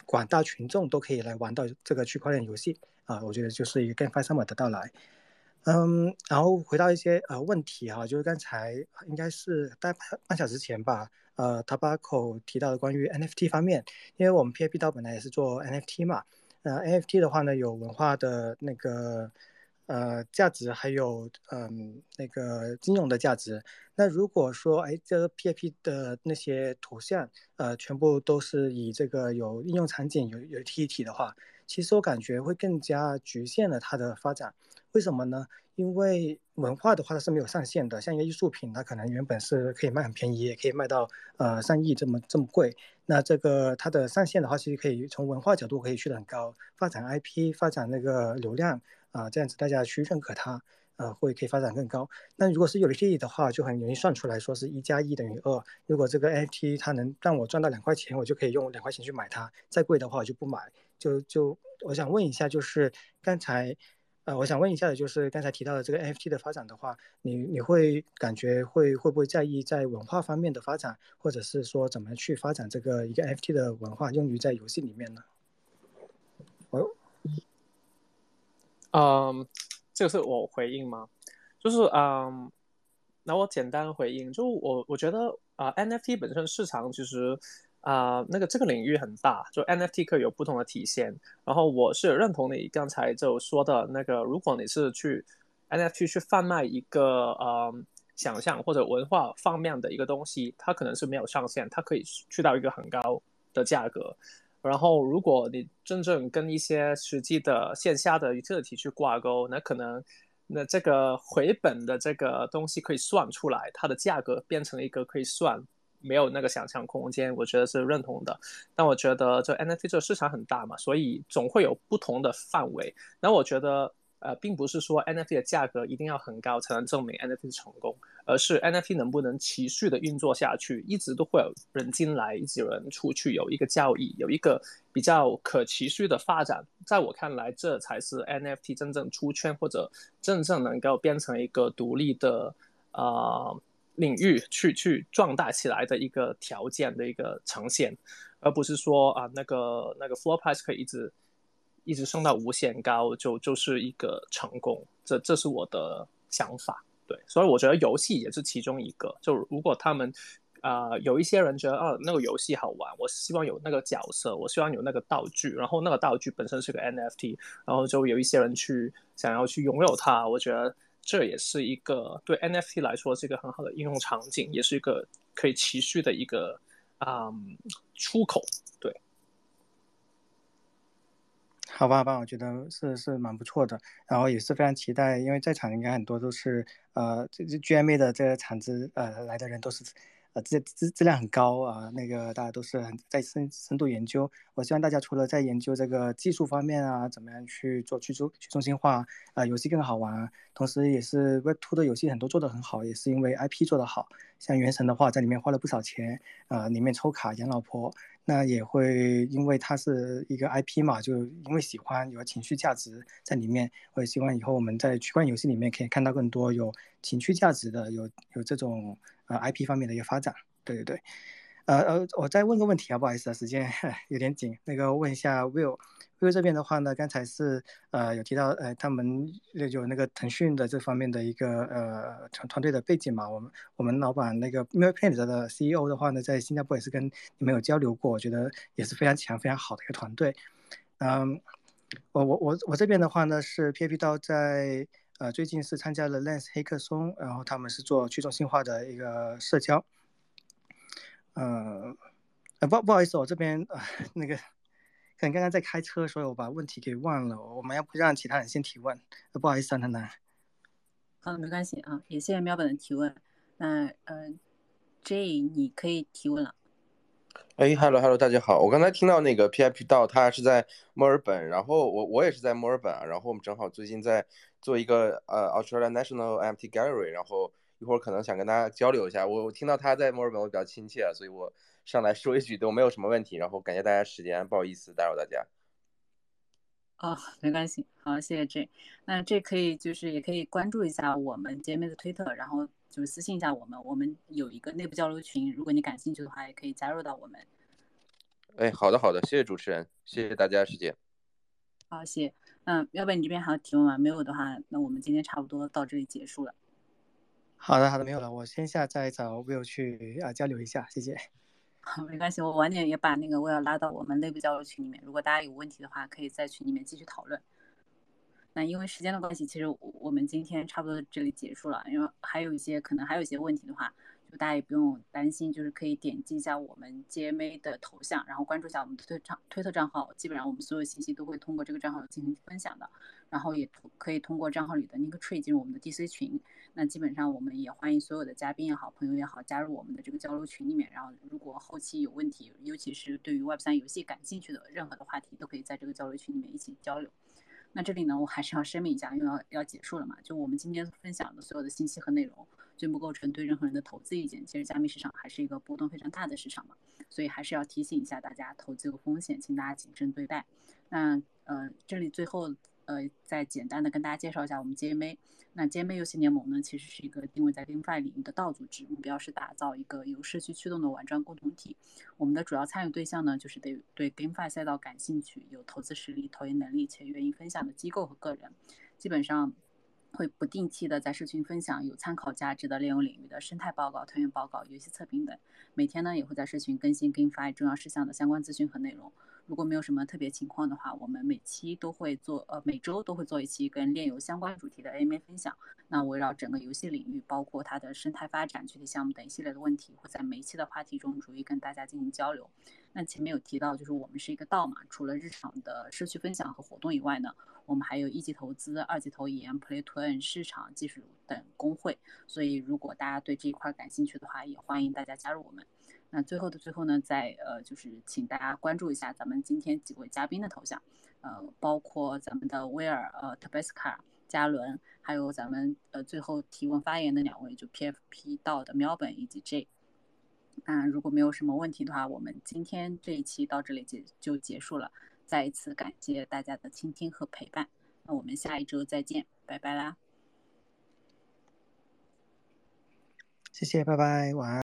广大群众都可以来玩到这个区块链游戏啊，我觉得就是一个 Gaming Summer 的到来。嗯，然后回到一些呃问题哈，就是刚才应该是大半半小时前吧。呃，Tobacco 提到的关于 NFT 方面，因为我们 PAP 道本来也是做 NFT 嘛，呃，NFT 的话呢，有文化的那个呃价值，还有嗯那个金融的价值。那如果说哎，这个 PAP 的那些图像，呃，全部都是以这个有应用场景、有有体体的话，其实我感觉会更加局限了它的发展。为什么呢？因为文化的话它是没有上限的，像一个艺术品，它可能原本是可以卖很便宜，也可以卖到呃上亿这么这么贵。那这个它的上限的话，其实可以从文化角度可以去得很高，发展 IP，发展那个流量啊，这样子大家去认可它，呃，会可以发展更高。那如果是有了利益的话，就很容易算出来说是一加一等于二。如果这个 NFT 它能让我赚到两块钱，我就可以用两块钱去买它，再贵的话我就不买。就就我想问一下，就是刚才。呃，我想问一下的就是刚才提到的这个 NFT 的发展的话，你你会感觉会会不会在意在文化方面的发展，或者是说怎么去发展这个一个 NFT 的文化用于在游戏里面呢？哦，嗯，这个是我回应吗？就是嗯，那我简单回应，就我我觉得啊，NFT 本身市场其实。啊，那个这个领域很大，就 NFT 可以有不同的体现。然后我是认同你刚才就说的那个，如果你是去 NFT 去贩卖一个呃想象或者文化方面的一个东西，它可能是没有上限，它可以去到一个很高的价格。然后如果你真正跟一些实际的线下的实体去挂钩，那可能那这个回本的这个东西可以算出来，它的价格变成一个可以算，没有那个想象空间，我觉得是认同的。但我觉得这 NFT 这个市场很大嘛，所以总会有不同的范围。那我觉得。呃，并不是说 NFT 的价格一定要很高才能证明 NFT 成功，而是 NFT 能不能持续的运作下去，一直都会有人进来，一直有人出去，有一个交易，有一个比较可持续的发展。在我看来，这才是 NFT 真正出圈或者真正能够变成一个独立的呃领域去去壮大起来的一个条件的一个呈现，而不是说啊那个那个 floor price 可以一直。一直升到无限高，就就是一个成功，这这是我的想法，对，所以我觉得游戏也是其中一个。就如果他们，啊，有一些人觉得，啊，那个游戏好玩，我希望有那个角色，我希望有那个道具，然后那个道具本身是个 NFT，然后就有一些人去想要去拥有它，我觉得这也是一个对 NFT 来说是一个很好的应用场景，也是一个可以持续的一个啊出口，对。好吧，好吧，我觉得是是蛮不错的，然后也是非常期待，因为在场应该很多都是呃这这 GMA 的这个厂子呃来的人都是呃质质质量很高啊，那个大家都是很在深深度研究。我希望大家除了在研究这个技术方面啊，怎么样去做去中去中心化啊，游戏更好玩，同时也是 Web2 的游戏很多做得很好，也是因为 IP 做得好，像原神的话在里面花了不少钱呃，里面抽卡养老婆。那也会因为它是一个 IP 嘛，就因为喜欢有情绪价值在里面。我也希望以后我们在区块游戏里面可以看到更多有情绪价值的、有有这种呃 IP 方面的一个发展。对对对。呃呃，我再问个问题啊，不好意思啊，时间 <laughs> 有点紧。那个问一下 Will 因为这边的话呢，刚才是呃有提到呃他们有那个腾讯的这方面的一个呃团团队的背景嘛。我们我们老板那个 Millplant 的 CEO 的话呢，在新加坡也是跟你们有交流过，我觉得也是非常强、非常好的一个团队。嗯，我我我我这边的话呢，是 PAP 到在呃最近是参加了 Lens 黑客松，然后他们是做去中心化的一个社交。呃，不不好意思，我这边呃 <laughs> 那个可能刚刚在开车，所以我把问题给忘了。我们要不让其他人先提问？不好意思啊，楠楠。好，没关系啊，也谢谢喵本的提问。那呃，J 你可以提问了。哎，Hello Hello，大家好。我刚才听到那个 PIP 道他是在墨尔本，然后我我也是在墨尔本啊，然后我们正好最近在做一个呃 Australia National MT Gallery，然后。一会儿可能想跟大家交流一下，我我听到他在墨尔本，我比较亲切，所以我上来说一句都没有什么问题。然后感谢大家时间，不好意思打扰大家。哦，没关系，好，谢谢 J。那这可以就是也可以关注一下我们姐妹的推特，然后就是私信一下我们，我们有一个内部交流群，如果你感兴趣的话，也可以加入到我们。哎，好的好的，谢谢主持人，谢谢大家时间。好，谢。嗯，要不然你这边还有提问吗？没有的话，那我们今天差不多到这里结束了。好的，好的，没有了。我先下再找 Will 去啊交流一下，谢谢。好，没关系，我晚点也把那个我要拉到我们内部交流群里面。如果大家有问题的话，可以在群里面继续讨论。那因为时间的关系，其实我们今天差不多这里结束了。因为还有一些可能还有一些问题的话，就大家也不用担心，就是可以点击一下我们 GMA 的头像，然后关注一下我们的推账推特账号。基本上我们所有信息都会通过这个账号进行分享的。然后也可以通过账号里的那个 tree 进入我们的 DC 群。那基本上我们也欢迎所有的嘉宾也好，朋友也好，加入我们的这个交流群里面。然后如果后期有问题，尤其是对于 Web 三游戏感兴趣的任何的话题，都可以在这个交流群里面一起交流。那这里呢，我还是要声明一下，因为要要结束了嘛，就我们今天分享的所有的信息和内容，均不构成对任何人的投资意见。其实加密市场还是一个波动非常大的市场嘛，所以还是要提醒一下大家，投资有风险，请大家谨慎对待。那呃，这里最后。呃，再简单的跟大家介绍一下我们 GMA。那 GMA 游戏联盟呢，其实是一个定位在 GameFi 领域的道组织，目标是打造一个由社区驱动的玩转共同体。我们的主要参与对象呢，就是对对 GameFi 赛道感兴趣、有投资实力、投研能力且愿意分享的机构和个人。基本上会不定期的在社群分享有参考价值的内容领域的生态报告、团员报告、游戏测评等。每天呢，也会在社群更新跟发重要事项的相关资讯和内容。如果没有什么特别情况的话，我们每期都会做，呃，每周都会做一期跟炼油相关主题的 AMA 分享。那围绕整个游戏领域，包括它的生态发展、具体项目等一系列的问题，会在每一期的话题中逐一跟大家进行交流。那前面有提到，就是我们是一个道嘛，除了日常的社区分享和活动以外呢，我们还有一级投资、二级投研、Play to Earn、市场技术等工会。所以如果大家对这一块感兴趣的话，也欢迎大家加入我们。那最后的最后呢，再呃就是请大家关注一下咱们今天几位嘉宾的头像，呃，包括咱们的威尔、呃特贝斯卡、加伦，还有咱们呃最后提问发言的两位，就 PFP 道的喵本以及 J。那如果没有什么问题的话，我们今天这一期到这里结就结束了。再一次感谢大家的倾听和陪伴，那我们下一周再见，拜拜啦！谢谢，拜拜，晚安。